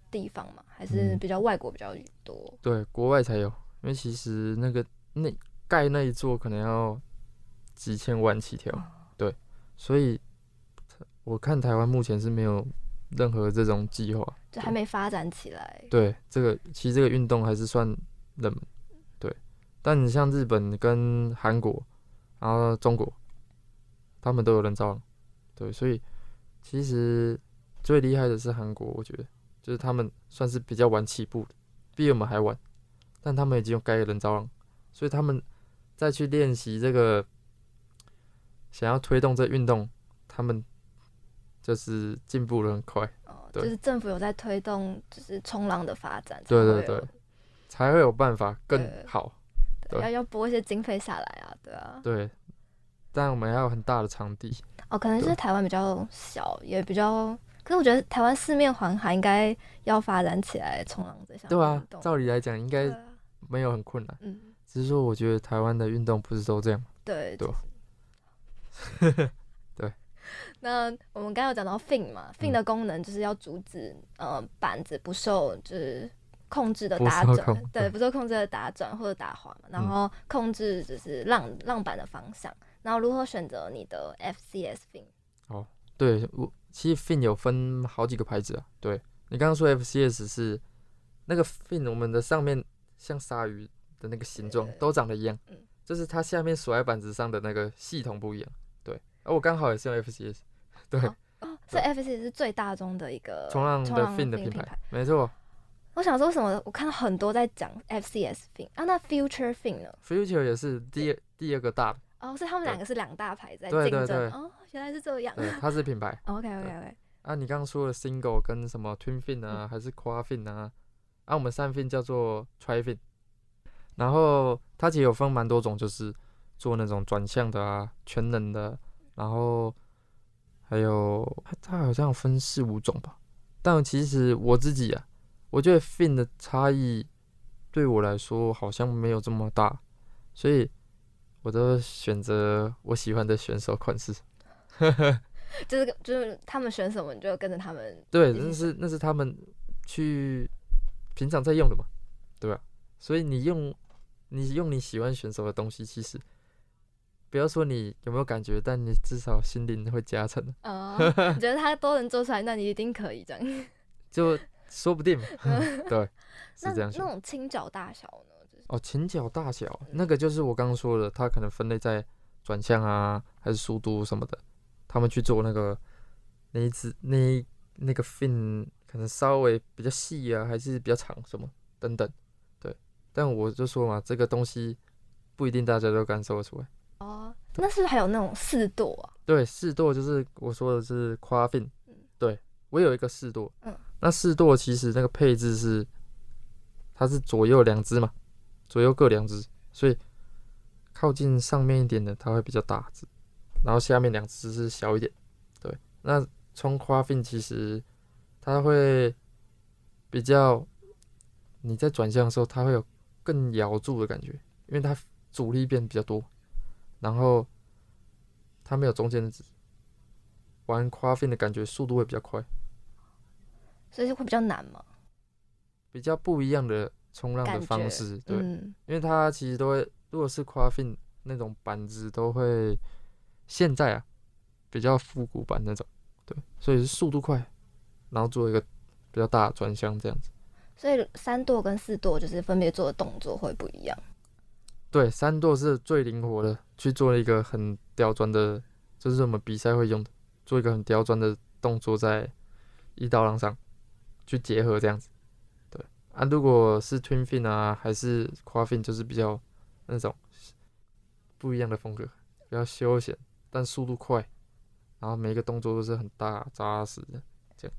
Speaker 3: 地方吗？还是比较外国比较多？
Speaker 2: 嗯、对，国外才有。因为其实那个那盖那一座可能要几千万起跳。对，所以我看台湾目前是没有任何这种计划，
Speaker 3: 就还没发展起来。
Speaker 2: 对，这个其实这个运动还是算冷门。对，但你像日本跟韩国，然后中国。他们都有人造浪，对，所以其实最厉害的是韩国，我觉得就是他们算是比较晚起步的，比我们还晚，但他们已经有盖人造浪，所以他们再去练习这个，想要推动这运动，他们就是进步的很快。
Speaker 3: 哦，就是政府有在推动，就是冲浪的发展，
Speaker 2: 对对对，才会有办法更好。
Speaker 3: 对，要要拨一些经费下来啊，对啊。
Speaker 2: 对。但我们要有很大的场地
Speaker 3: 哦，可能是台湾比较小，也比较。可是我觉得台湾四面环海，应该要发展起来冲浪这项。
Speaker 2: 对啊，照理来讲应该没有很困难。嗯，只是说我觉得台湾的运动不是都这样。
Speaker 3: 对
Speaker 2: 对。对。
Speaker 3: 那我们刚刚有讲到 fin 嘛，fin 的功能就是要阻止呃板子不受就是控制的打转，对，不受控制的打转或者打滑嘛，然后控制就是浪浪板的方向。然后如何选择你的 FCS fin？
Speaker 2: 哦，对我其实 fin 有分好几个牌子啊。对你刚刚说 FCS 是那个 fin，我们的上面像鲨鱼的那个形状都长得一样，嗯，就是它下面锁在板子上的那个系统不一样。对，而我刚好也是用 FCS。对，
Speaker 3: 哦，哦，所以 FCS 是最大宗的一个
Speaker 2: 冲浪的 fin 的品牌，没错。
Speaker 3: 我想说什么？我看到很多在讲 FCS fin 啊，那 Future fin 呢
Speaker 2: ？Future 也是第二第二个大的。
Speaker 3: 哦，所以他们两个是两大牌在竞争哦，原来是这样。
Speaker 2: 对，它是品牌。
Speaker 3: OK OK OK。
Speaker 2: 啊，你刚刚说的 Single 跟什么 Twin Fin 啊，还是 Quad Fin 啊？啊，我们三 Fin 叫做 Tri Fin。然后它其实有分蛮多种，就是做那种转向的啊，全能的。然后还有它好像分四五种吧。但其实我自己啊，我觉得 Fin 的差异对我来说好像没有这么大，所以。我都选择我喜欢的选手款式，
Speaker 3: 就是就是他们选什么，你就跟着他们。
Speaker 2: 对，那是那是他们去平常在用的嘛，对吧？所以你用你用你喜欢选手的东西，其实不要说你有没有感觉，但你至少心灵会加成
Speaker 3: 你觉得他都能做出来，那你一定可以这样。
Speaker 2: 就说不定嘛，对，是这样。
Speaker 3: 那那种倾角大小呢？
Speaker 2: 哦，倾角大小那个就是我刚刚说的，它可能分类在转向啊，还是速度什么的，他们去做那个那一只那那个 fin 可能稍微比较细啊，还是比较长什么等等，对。但我就说嘛，这个东西不一定大家都感受得出来。
Speaker 3: 哦，那是不是还有那种四舵啊？
Speaker 2: 对，四舵就是我说的是 quad fin。对，我有一个四舵。嗯。那四舵其实那个配置是，它是左右两只嘛。左右各两只，所以靠近上面一点的它会比较大只，然后下面两只是小一点。对，那冲 quad fin 其实它会比较，你在转向的时候它会有更咬住的感觉，因为它阻力变比较多，然后它没有中间的值，玩夸芬的感觉速度会比较快，
Speaker 3: 所以会比较难吗？
Speaker 2: 比较不一样的。冲浪的方式，对，嗯、因为它其实都会，如果是 quad fin 那种板子，都会现在啊比较复古版那种，对，所以是速度快，然后做一个比较大的转向这样子。
Speaker 3: 所以三舵跟四舵就是分别做的动作会不一样。
Speaker 2: 对，三舵是最灵活的，去做一个很刁钻的，就是我们比赛会用的，做一个很刁钻的动作在一道浪上去结合这样子。对啊，如果是 twin fin 啊，还是 quad fin，就是比较那种不一样的风格，比较休闲，但速度快，然后每一个动作都是很大扎实的这样。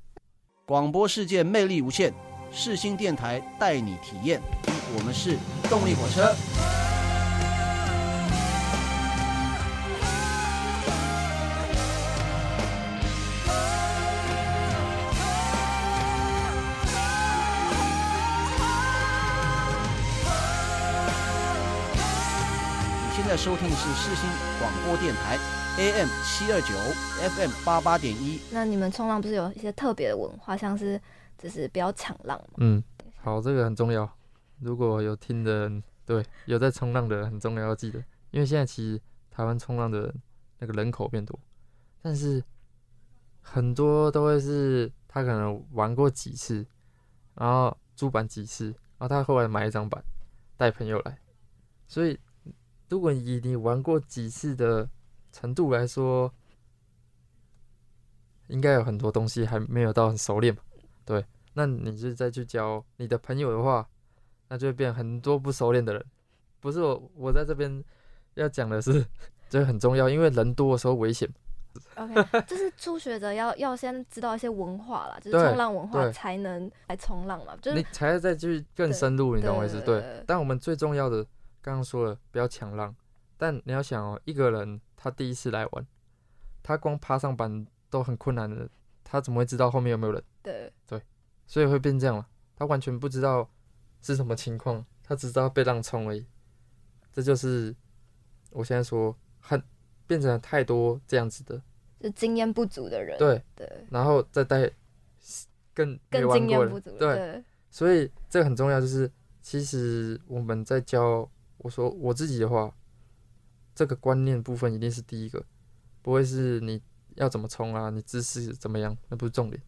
Speaker 4: 广播世界魅力无限，世新电台带你体验，我们是动力火车。收听的是世新广播电台，AM 七二九，FM 八八点一。
Speaker 3: 那你们冲浪不是有一些特别的文化，像是就是不要抢浪吗？
Speaker 2: 嗯，好，这个很重要。如果有听的人，对，有在冲浪的人很重要，要记得，因为现在其实台湾冲浪的人那个人口变多，但是很多都会是他可能玩过几次，然后租板几次，然后他后来买一张板带朋友来，所以。如果以你玩过几次的程度来说，应该有很多东西还没有到很熟练吧？对，那你就再去教你的朋友的话，那就会变很多不熟练的人。不是我，我在这边要讲的是，这很重要，因为人多的时候危险。
Speaker 3: OK，就是初学者要要先知道一些文化啦，就是冲浪文化才能来冲浪嘛。就是
Speaker 2: 你才要再去更深入，你懂我意思？对。但我们最重要的。刚刚说了不要抢浪，但你要想哦，一个人他第一次来玩，他光爬上板都很困难的，他怎么会知道后面有没有人？
Speaker 3: 对
Speaker 2: 对，所以会变这样了，他完全不知道是什么情况，他只知道被浪冲而已。这就是我现在说很变成了太多这样子的，
Speaker 3: 就经验不足的人。
Speaker 2: 对
Speaker 3: 对，
Speaker 2: 然后再带更
Speaker 3: 更经验不足的。
Speaker 2: 对，所以这个很重要，就是其实我们在教。我说我自己的话，这个观念部分一定是第一个，不会是你要怎么冲啊，你姿势怎么样，那不是重点，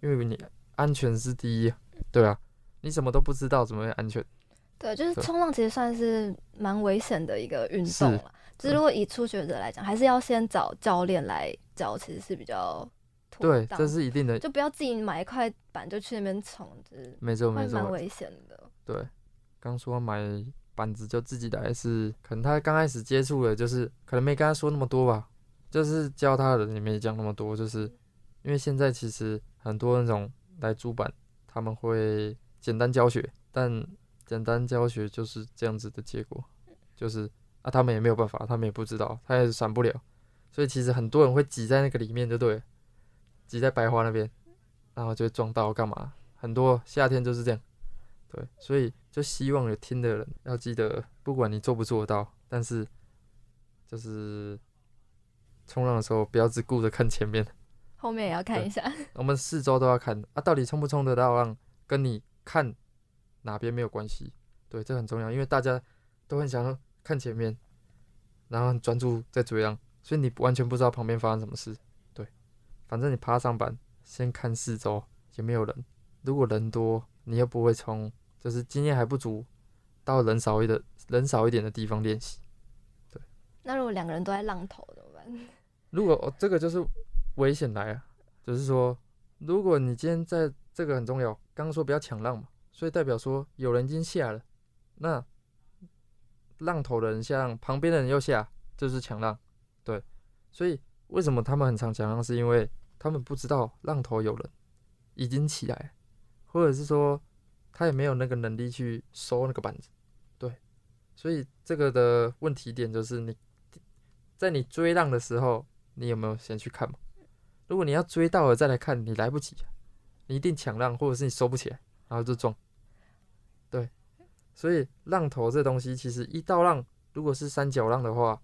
Speaker 2: 因为你安全是第一，对啊，你什么都不知道怎么会安全？
Speaker 3: 对，就是冲浪其实算是蛮危险的一个运动了，就是如果以初学者来讲，还是要先找教练来教，其实是比较
Speaker 2: 对，这是一定的，
Speaker 3: 就不要自己买一块板就去那边冲，就是
Speaker 2: 没错没错，
Speaker 3: 蛮危险的。
Speaker 2: 对，刚说买。板子就自己来是，可能他刚开始接触的，就是可能没跟他说那么多吧，就是教他的人也没讲那么多，就是因为现在其实很多那种来租板，他们会简单教学，但简单教学就是这样子的结果，就是啊，他们也没有办法，他们也不知道，他也是闪不了，所以其实很多人会挤在那个里面，就对，挤在白花那边，然后就会撞到干嘛，很多夏天就是这样。对，所以就希望有听的人要记得，不管你做不做得到，但是就是冲浪的时候不要只顾着看前面，
Speaker 3: 后面也要看一下。
Speaker 2: 我们四周都要看啊，到底冲不冲得到浪，跟你看哪边没有关系。对，这很重要，因为大家都很想要看前面，然后很专注在追浪，所以你完全不知道旁边发生什么事。对，反正你爬上板，先看四周有没有人，如果人多，你又不会冲。就是经验还不足，到人少一点、人少一点的地方练习。对，
Speaker 3: 那如果两个人都在浪头怎么办？
Speaker 2: 如果、哦、这个就是危险来啊，就是说，如果你今天在这个很重要，刚刚说不要抢浪嘛，所以代表说有人已经下了，那浪头的人下浪，旁边的人又下，就是抢浪。对，所以为什么他们很常抢浪，是因为他们不知道浪头有人已经起来，或者是说。他也没有那个能力去收那个板子，对，所以这个的问题点就是你在你追浪的时候，你有没有先去看嘛？如果你要追到了再来看，你来不及，你一定抢浪，或者是你收不起来，然后就撞。对，所以浪头这东西其实一道浪，如果是三角浪的话，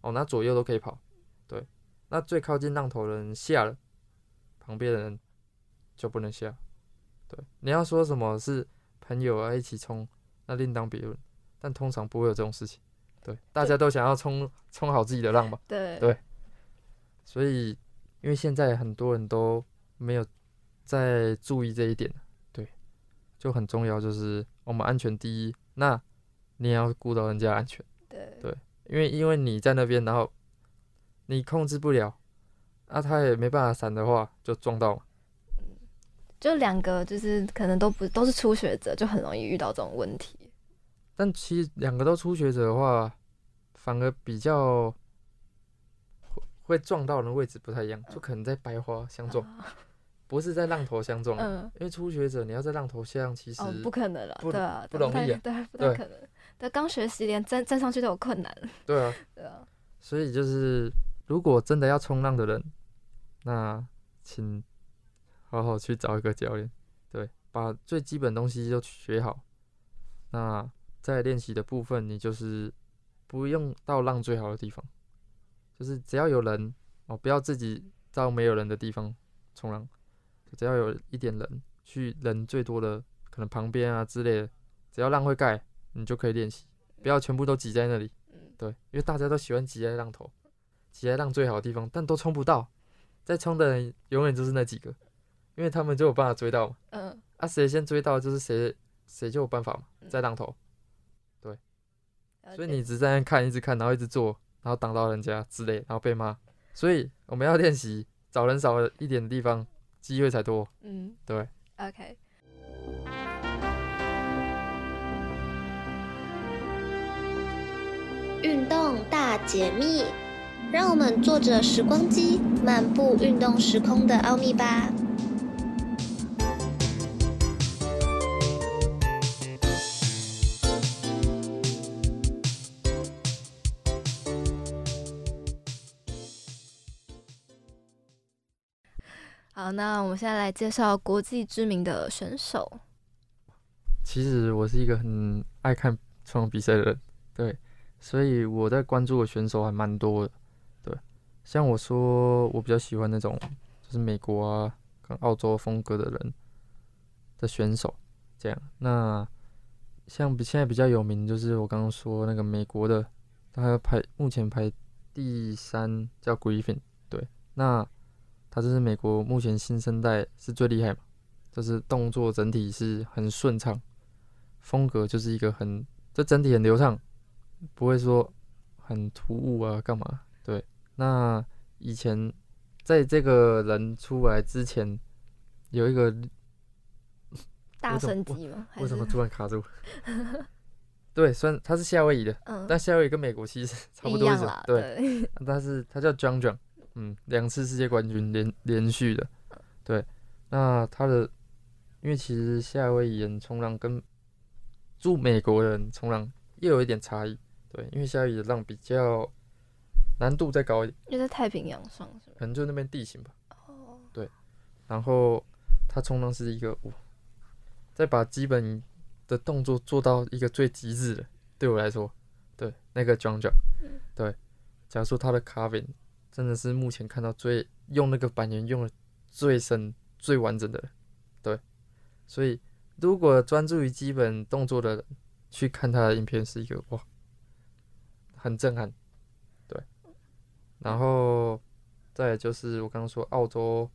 Speaker 2: 哦，那左右都可以跑，对，那最靠近浪头的人下了，旁边的人就不能下。对，你要说什么是朋友啊，一起冲，那另当别论。但通常不会有这种事情。对，大家都想要冲冲好自己的浪吧。
Speaker 3: 对
Speaker 2: 对。所以因为现在很多人都没有在注意这一点，对，就很重要，就是我们安全第一，那你也要顾到人家安全，
Speaker 3: 对
Speaker 2: 对，因为因为你在那边，然后你控制不了，啊，他也没办法闪的话，就撞到嘛。
Speaker 3: 就两个就是可能都不都是初学者，就很容易遇到这种问题。
Speaker 2: 但其实两个都初学者的话，反而比较会会撞到的位置不太一样，就可能在白花相撞，不是在浪头相撞。嗯，因为初学者你要在浪头相，其实、哦、
Speaker 3: 不可能了，对啊，
Speaker 2: 不容易啊，
Speaker 3: 对，不太可能。对，刚学习连站站上去都有困难。
Speaker 2: 对啊，
Speaker 3: 对啊。
Speaker 2: 所以就是，如果真的要冲浪的人，那请。好好去找一个教练，对，把最基本东西都学好。那在练习的部分，你就是不用到浪最好的地方，就是只要有人哦，不要自己到没有人的地方冲浪，只要有一点人去人最多的可能旁边啊之类的，只要浪会盖，你就可以练习，不要全部都挤在那里。对，因为大家都喜欢挤在浪头，挤在浪最好的地方，但都冲不到，在冲的人永远就是那几个。因为他们就有办法追到嘛，嗯，啊，谁先追到就是谁，谁就有办法嘛，在浪头，对，所以你只在那看，一直看，然后一直做，然后挡到人家之类，然后被骂，所以我们要练习找人少一点的地方，机会才多，嗯，对
Speaker 3: ，OK，
Speaker 1: 运动大解密，让我们坐着时光机，漫步运动时空的奥秘吧。
Speaker 3: 好，那我们现在来介绍国际知名的选手。
Speaker 2: 其实我是一个很爱看冲浪比赛的人，对，所以我在关注的选手还蛮多的。对，像我说，我比较喜欢那种就是美国啊跟澳洲风格的人的选手，这样。那像比现在比较有名，就是我刚刚说那个美国的，他排目前排第三，叫 Griffin。对，那。他这是美国目前新生代是最厉害嘛，就是动作整体是很顺畅，风格就是一个很，这整体很流畅，不会说很突兀啊干嘛？对，那以前在这个人出来之前，有一个
Speaker 3: 大神级吗？
Speaker 2: 为什么 突然卡住？对，虽然他是夏威夷的，嗯、但夏威夷跟美国其实 差不多对但是他叫 John John。嗯，两次世界冠军连连续的，对，那他的，因为其实夏威夷人冲浪跟住美国人冲浪又有一点差异，对，因为夏威夷的浪比较难度再高一点，
Speaker 3: 因为在太平洋上？
Speaker 2: 可能就那边地形吧。哦，对，然后他冲浪是一个，再把基本的动作做到一个最极致的，对我来说，对，那个 John John，对，假如说他的 carving。真的是目前看到最用那个板岩用的最深、最完整的，对。所以如果专注于基本动作的人去看他的影片，是一个哇，很震撼，对。然后再就是我刚刚说澳洲，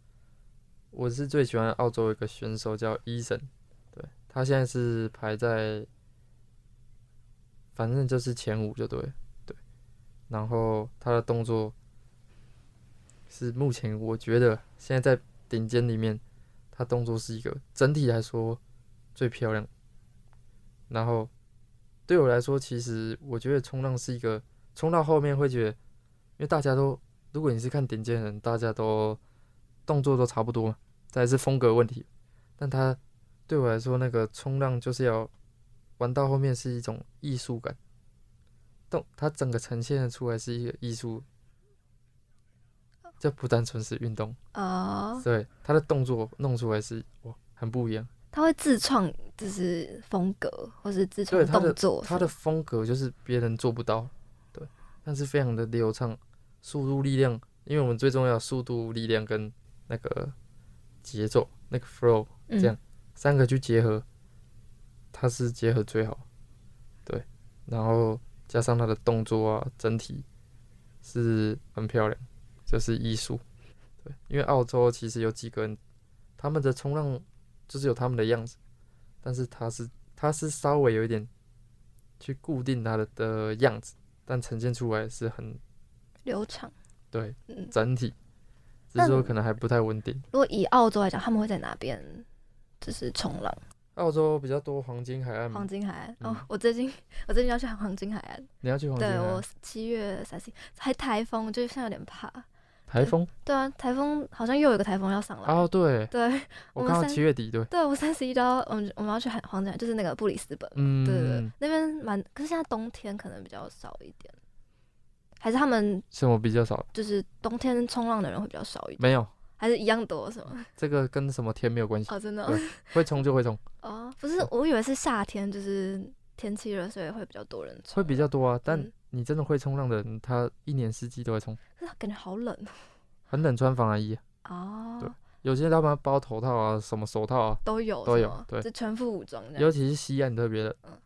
Speaker 2: 我是最喜欢澳洲一个选手叫伊森，对，他现在是排在，反正就是前五就对，对。然后他的动作。是目前我觉得现在在顶尖里面，他动作是一个整体来说最漂亮。然后对我来说，其实我觉得冲浪是一个冲到后面会觉得，因为大家都如果你是看顶尖人，大家都动作都差不多，再是风格问题。但他对我来说，那个冲浪就是要玩到后面是一种艺术感，动它整个呈现出来是一个艺术。这不单纯是运动啊，oh. 对，他的动作弄出来是哇，很不一样。
Speaker 3: 他会自创就是风格，或是自创动作
Speaker 2: 他。他的风格就是别人做不到，对，但是非常的流畅，速度、力量，因为我们最重要速度、力量跟那个节奏，那个 flow，这样、嗯、三个去结合，它是结合最好，对，然后加上他的动作啊，整体是很漂亮。就是艺术，对，因为澳洲其实有几个人，他们的冲浪就是有他们的样子，但是他是他是稍微有一点去固定他的的样子，但呈现出来是很
Speaker 3: 流畅。
Speaker 2: 对，
Speaker 3: 嗯，
Speaker 2: 整体，只是说可能还不太稳定。
Speaker 3: 如果以澳洲来讲，他们会在哪边就是冲浪？
Speaker 2: 澳洲比较多黄金海岸，
Speaker 3: 黄金海岸、
Speaker 2: 嗯、
Speaker 3: 哦，我最近我最近要去黄金海岸，
Speaker 2: 你要去黄金海岸？
Speaker 3: 对，我七月三十一，还台风，就现在有点怕。
Speaker 2: 台风？
Speaker 3: 对啊，台风好像又有一个台风要上来。
Speaker 2: 哦，对，
Speaker 3: 对，
Speaker 2: 我刚好七月底，对，
Speaker 3: 对我三十一号，我们我们要去海黄金海，就是那个布里斯本，
Speaker 2: 嗯，
Speaker 3: 对对对，那边蛮，可是现在冬天可能比较少一点，还是他们
Speaker 2: 什么比较少？
Speaker 3: 就是冬天冲浪的人会比较少一点，
Speaker 2: 没有。
Speaker 3: 还是一样多是吗？
Speaker 2: 这个跟什么天没有关系
Speaker 3: 哦，真的、哦，
Speaker 2: 会冲就会冲。
Speaker 3: 哦，不是，我以为是夏天，就是天气热，所以会比较多人冲。
Speaker 2: 会比较多啊，但
Speaker 3: 嗯
Speaker 2: 你真的会冲浪的人，他一年四季都会冲。
Speaker 3: 可是感觉好冷
Speaker 2: 很冷，穿防寒衣。
Speaker 3: 哦。
Speaker 2: 对，有些他们包头套啊，什么手套啊，
Speaker 3: 都有
Speaker 2: 都有，对，
Speaker 3: 就全副武装。
Speaker 2: 尤其是西岸特别的，
Speaker 3: 嗯，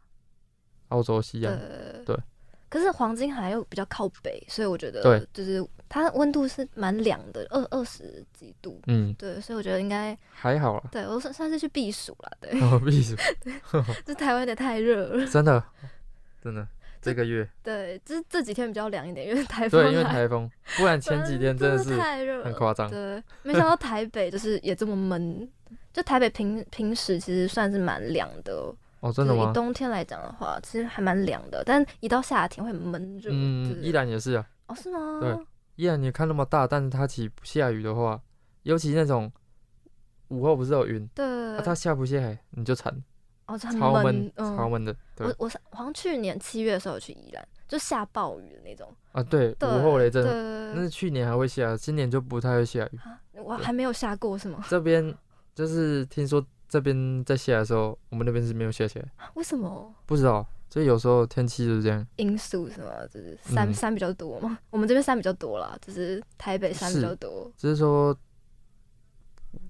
Speaker 2: 澳洲西岸，
Speaker 3: 对。
Speaker 2: 对
Speaker 3: 可是黄金海又比较靠北，所以我觉得，
Speaker 2: 对，
Speaker 3: 就是它温度是蛮凉的，二二十几度。
Speaker 2: 嗯，
Speaker 3: 对，所以我觉得应该
Speaker 2: 还好啦。
Speaker 3: 对我算算是去避暑了，对。
Speaker 2: 哦，避暑。
Speaker 3: 这台湾有点太热了。
Speaker 2: 真的，真的，这个月。
Speaker 3: 对，这这几天比较凉一点，因为台风。
Speaker 2: 对，因为台风，不然前几天真的是
Speaker 3: 太热，
Speaker 2: 很夸张。
Speaker 3: 对，没想到台北就是也这么闷。就台北平平时其实算是蛮凉的。
Speaker 2: 哦，真的吗？
Speaker 3: 以冬天来讲的话，其实还蛮凉的，但一到夏天会闷热。
Speaker 2: 嗯，依然也是啊。
Speaker 3: 哦，是吗？
Speaker 2: 对，依然你看那么大，但是它起不下雨的话，尤其那种午后不是有云，
Speaker 3: 对，
Speaker 2: 它下不下雨你就惨。
Speaker 3: 哦，超
Speaker 2: 闷，超闷的。
Speaker 3: 我我好像去年七月的时候去宜兰，就下暴雨的那种。
Speaker 2: 啊，对，午后雷
Speaker 3: 阵。
Speaker 2: 那是去年还会下，今年就不太会下雨。
Speaker 3: 我还没有下过是吗？
Speaker 2: 这边就是听说。这边在下的时候，我们那边是没有下起来。
Speaker 3: 为什么？
Speaker 2: 不知道，所以有时候天气就是这样。
Speaker 3: 因素是吗？就是山、嗯、山比较多嘛。我们这边山比较多啦，就是台北山比较多。
Speaker 2: 只是说，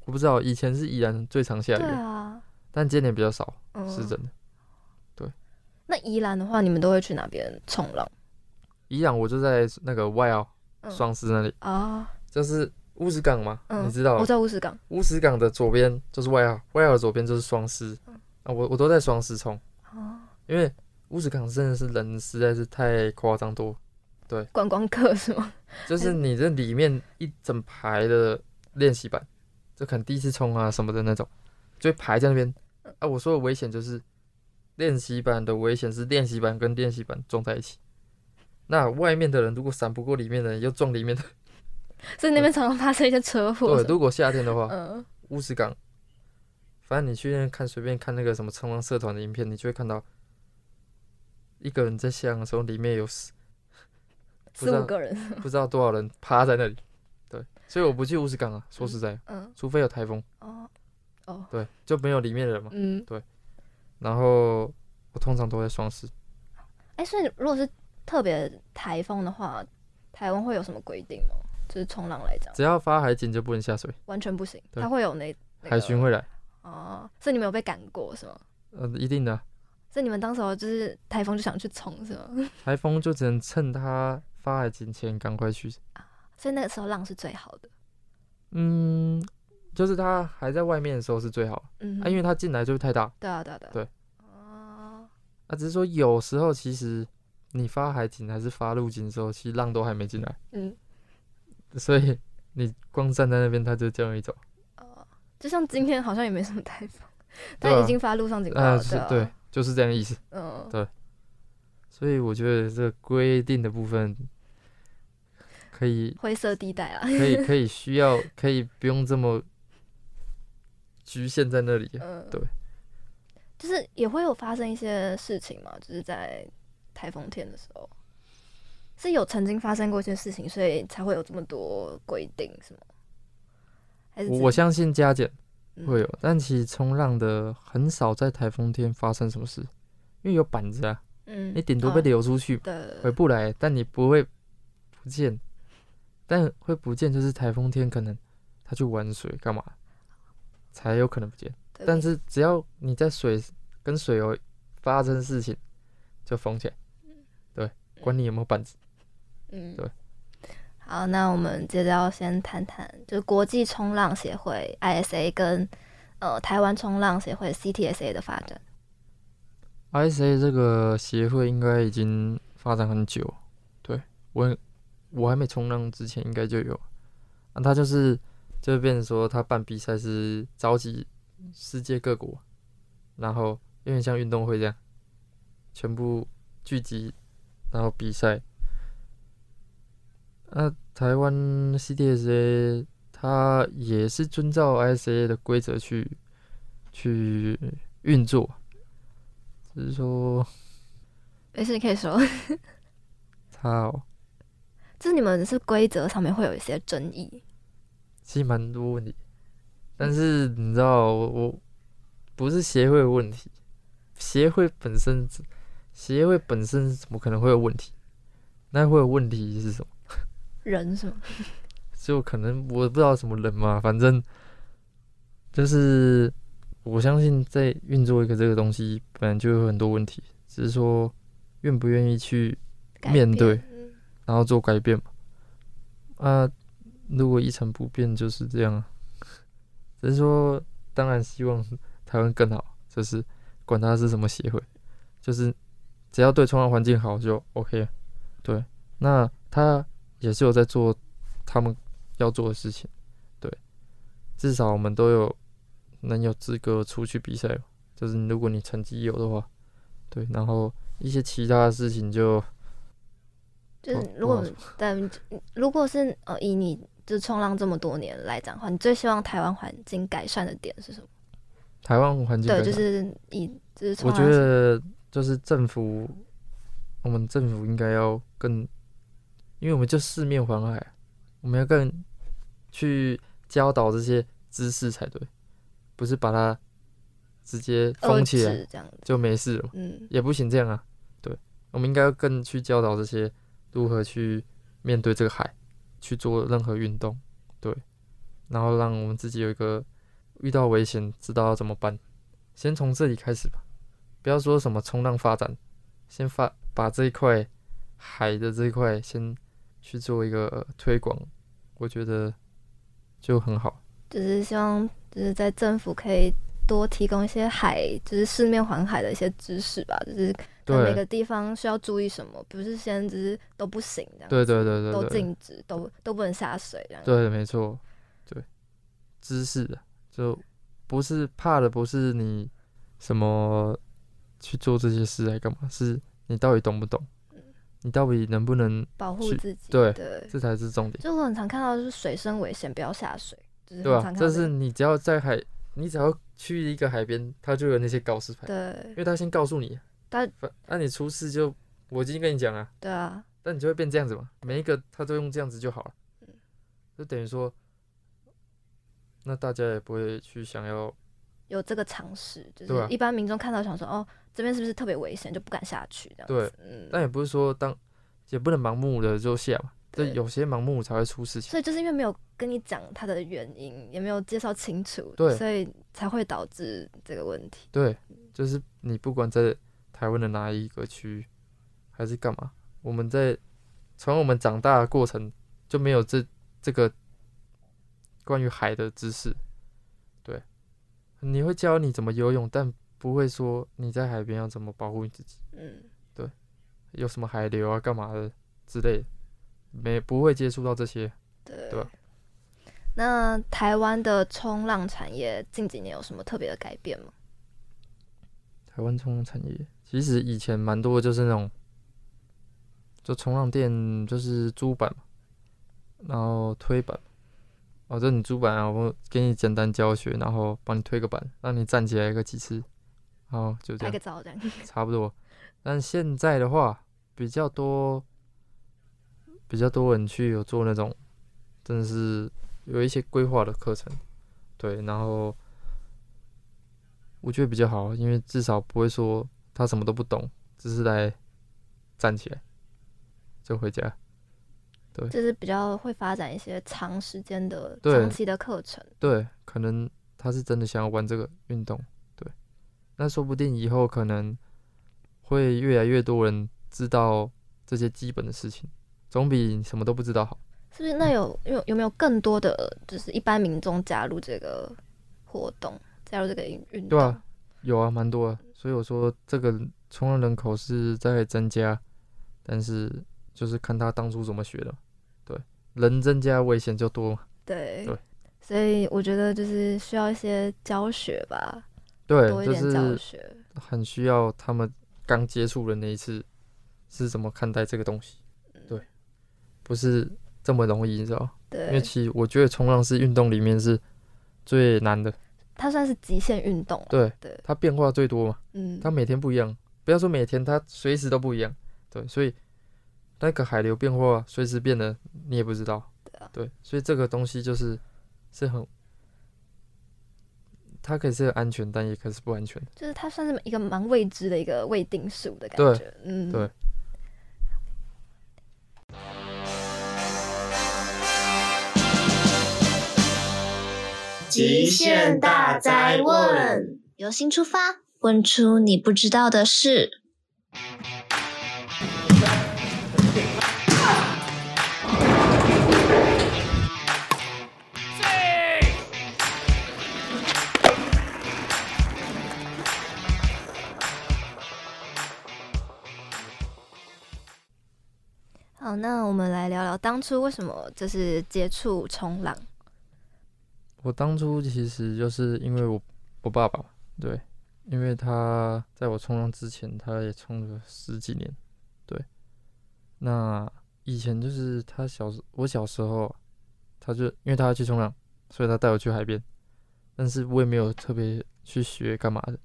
Speaker 2: 我不知道，以前是宜兰最常下雨。
Speaker 3: 对啊。
Speaker 2: 但今年比较少，
Speaker 3: 嗯、
Speaker 2: 是真的。对。
Speaker 3: 那宜兰的话，你们都会去哪边冲浪？
Speaker 2: 宜兰我就在那个外澳双狮那里
Speaker 3: 啊，
Speaker 2: 嗯、就是。乌石港嘛？
Speaker 3: 嗯、
Speaker 2: 你知道？
Speaker 3: 我知道乌石港。
Speaker 2: 乌石港的左边就是外澳，外澳的左边就是双狮。
Speaker 3: 嗯、
Speaker 2: 啊，我我都在双狮冲。
Speaker 3: 哦。
Speaker 2: 因为乌石港真的是人实在是太夸张多。对。
Speaker 3: 观光客是吗？
Speaker 2: 就是你这里面一整排的练习板，就可能第一次冲啊什么的那种，就会排在那边。啊，我说的危险就是练习板的危险是练习板跟练习板撞在一起。那外面的人如果闪不过里面的人，又撞里面的。
Speaker 3: 所以那边常常发生一些车祸。
Speaker 2: 对，如果夏天的话，
Speaker 3: 嗯，
Speaker 2: 乌石港，反正你去那看随便看那个什么冲浪社团的影片，你就会看到一个人在下的时候，里面有四
Speaker 3: 四 五个人，
Speaker 2: 不知道多少人趴在那里。对，所以我不去乌石港啊，说实在，
Speaker 3: 嗯，
Speaker 2: 除非有台风。
Speaker 3: 哦，哦，
Speaker 2: 对，就没有里面的人嘛。
Speaker 3: 嗯，
Speaker 2: 对。然后我通常都在双十。
Speaker 3: 哎，所以如果是特别台风的话，台湾会有什么规定吗？就是冲浪来讲，
Speaker 2: 只要发海警就不能下水，
Speaker 3: 完全不行。他会有那、那个、
Speaker 2: 海巡会来。
Speaker 3: 哦，所以你们有被赶过是吗？
Speaker 2: 呃，一定的、啊。
Speaker 3: 所以你们当时候就是台风就想去冲是吗？
Speaker 2: 台风就只能趁它发海警前赶快去。
Speaker 3: 啊，所以那个时候浪是最好的。
Speaker 2: 嗯，就是他还在外面的时候是最好。嗯，啊，因为他进来就太大。
Speaker 3: 对啊，对啊，对。
Speaker 2: 对。哦。啊，只是说有时候其实你发海警还是发陆警的时候，其实浪都还没进来。嗯。所以你光站在那边，他就这样一走。
Speaker 3: 哦，就像今天好像也没什么台风，但已经发陆上警报了。
Speaker 2: 是，对，就是这样意思。嗯，对。所以我觉得这规定的部分可以
Speaker 3: 灰色地带啊，
Speaker 2: 可以可以需要 可以不用这么局限在那里。嗯，对。
Speaker 3: 就是也会有发生一些事情嘛，就是在台风天的时候。是有曾经发生过一些事情，所以才会有这么多规定，是吗？还是
Speaker 2: 我相信加减会有，嗯、但其实冲浪的很少在台风天发生什么事，因为有板子啊，嗯，你顶多被流出去，
Speaker 3: 对，
Speaker 2: 回不来，但你不会不见，但会不见就是台风天可能他去玩水干嘛，才有可能不见。但是只要你在水跟水有发生事情，就封起来，对，管你有没有板子。
Speaker 3: 嗯，
Speaker 2: 对，
Speaker 3: 好，那我们接着要先谈谈，就是国际冲浪协会 ISA 跟呃台湾冲浪协会 CTSA 的发展。
Speaker 2: ISA 这个协会应该已经发展很久，对，我我还没冲浪之前应该就有。啊，它就是就变成说他办比赛是召集世界各国，然后有点像运动会这样，全部聚集，然后比赛。那台湾 CTSA 它也是遵照 ISA 的规则去去运作，只是说，
Speaker 3: 没事，你可以说。
Speaker 2: 好，
Speaker 3: 就是你们是规则上面会有一些争议，
Speaker 2: 其实蛮多问题，但是你知道，我我不是协会的问题，协会本身，协会本身怎么可能会有问题？那会有问题是什么？
Speaker 3: 人是吗？
Speaker 2: 就可能我不知道什么人嘛，反正就是我相信在运作一个这个东西，本来就有很多问题，只是说愿不愿意去面对，然后做改变嘛。啊，如果一成不变就是这样啊。只是说，当然希望台湾更好，就是管它是什么协会，就是只要对创造环境好就 OK。对，那他。也是有在做他们要做的事情，对，至少我们都有能有资格出去比赛，就是如果你成绩有的话，对，然后一些其他的事情就，
Speaker 3: 就是如果但如果是呃以你就冲浪这么多年来讲的话，你最希望台湾环境改善的点是什么？
Speaker 2: 台湾环境
Speaker 3: 对，就是以就是
Speaker 2: 我觉得就是政府，我们政府应该要更。因为我们就四面环海，我们要更去教导这些知识才对，不是把它直接封起来就没事了。嗯，也不行这样啊。对，我们应该要更去教导这些如何去面对这个海，去做任何运动。对，然后让我们自己有一个遇到危险知道要怎么办，先从这里开始吧。不要说什么冲浪发展，先发把这一块海的这一块先。去做一个推广，我觉得就很好。
Speaker 3: 就是希望，就是在政府可以多提供一些海，就是四面环海的一些知识吧。就是在每个地方需要注意什么，不是先只是都不行这样。
Speaker 2: 对对对对，
Speaker 3: 都禁止，都都不能下水这样。
Speaker 2: 对，没错，对，知识就不是怕的，不是你什么去做这些事来干嘛，是你到底懂不懂？你到底能不能
Speaker 3: 保护自己？
Speaker 2: 对，对，这才是重点。
Speaker 3: 就我很常看到，就是水深危险，不要下水。就是、
Speaker 2: 对啊，这是你只要在海，你只要去一个海边，它就有那些告示牌。
Speaker 3: 对，
Speaker 2: 因为它先告诉你，
Speaker 3: 他
Speaker 2: 那你出事就我已经跟你讲了。
Speaker 3: 对啊，
Speaker 2: 但你就会变这样子嘛？每一个他都用这样子就好了。嗯，就等于说，那大家也不会去想要
Speaker 3: 有这个尝试，就是一般民众看到想说哦。这边是不是特别危险，就不敢下去这样子？
Speaker 2: 对，嗯，但也不是说当也不能盲目的就下嘛，就有些盲目才会出事情。
Speaker 3: 所以就是因为没有跟你讲它的原因，也没有介绍清楚，
Speaker 2: 对，
Speaker 3: 所以才会导致这个问题。
Speaker 2: 对，就是你不管在台湾的哪一个区，还是干嘛，我们在从我们长大的过程就没有这这个关于海的知识。对，你会教你怎么游泳，但。不会说你在海边要怎么保护你自己，嗯，对，有什么海流啊、干嘛的之类的，没不会接触到这些，
Speaker 3: 对，
Speaker 2: 对。
Speaker 3: 那台湾的冲浪产业近几年有什么特别的改变吗？
Speaker 2: 台湾冲浪产业其实以前蛮多的，就是那种，就冲浪店就是租板嘛，然后推板。哦，这你租板啊，我给你简单教学，然后帮你推个板，让你站起来个几次。好，就这样。拍个照，这样差不多。但现在的话，比较多，比较多人去有做那种，真的是有一些规划的课程，对。然后我觉得比较好，因为至少不会说他什么都不懂，只是来站起来就回家。对，
Speaker 3: 就是比较会发展一些长时间的、长期的课程。
Speaker 2: 对，可能他是真的想要玩这个运动。对那说不定以后可能会越来越多人知道这些基本的事情，总比什么都不知道好。
Speaker 3: 是不是？那有有有没有更多的就是一般民众加入这个活动，加入这个运运动？
Speaker 2: 对啊，有啊，蛮多啊。所以我说这个冲浪人口是在增加，但是就是看他当初怎么学的。对，人增加危险就多。
Speaker 3: 对
Speaker 2: 对，
Speaker 3: 所以我觉得就是需要一些教学吧。
Speaker 2: 对，
Speaker 3: 多一点教学。
Speaker 2: 就是很需要他们刚接触的那一次是怎么看待这个东西。对，不是。这么容易，你知道？
Speaker 3: 对，
Speaker 2: 因为其实我觉得冲浪是运动里面是最难的。
Speaker 3: 它算是极限运动。
Speaker 2: 对对，它变化最多嘛。
Speaker 3: 嗯。
Speaker 2: 它每天不一样，不要说每天，它随时都不一样。对，所以那个海流变化随时变的，你也不知道。
Speaker 3: 对啊。
Speaker 2: 对，所以这个东西就是是很，它可以是安全，但也可以是不安全。
Speaker 3: 就是它算是一个蛮未知的一个未定数的感
Speaker 2: 觉。
Speaker 3: 嗯，
Speaker 2: 对。
Speaker 1: 极限大灾问，由心出发，问出你不知道的事。
Speaker 3: 好，那我们来聊聊当初为什么就是接触冲浪。
Speaker 2: 我当初其实就是因为我我爸爸，对，因为他在我冲浪之前，他也冲了十几年，对。那以前就是他小时，我小时候，他就因为他要去冲浪，所以他带我去海边，但是我也没有特别去学干嘛的，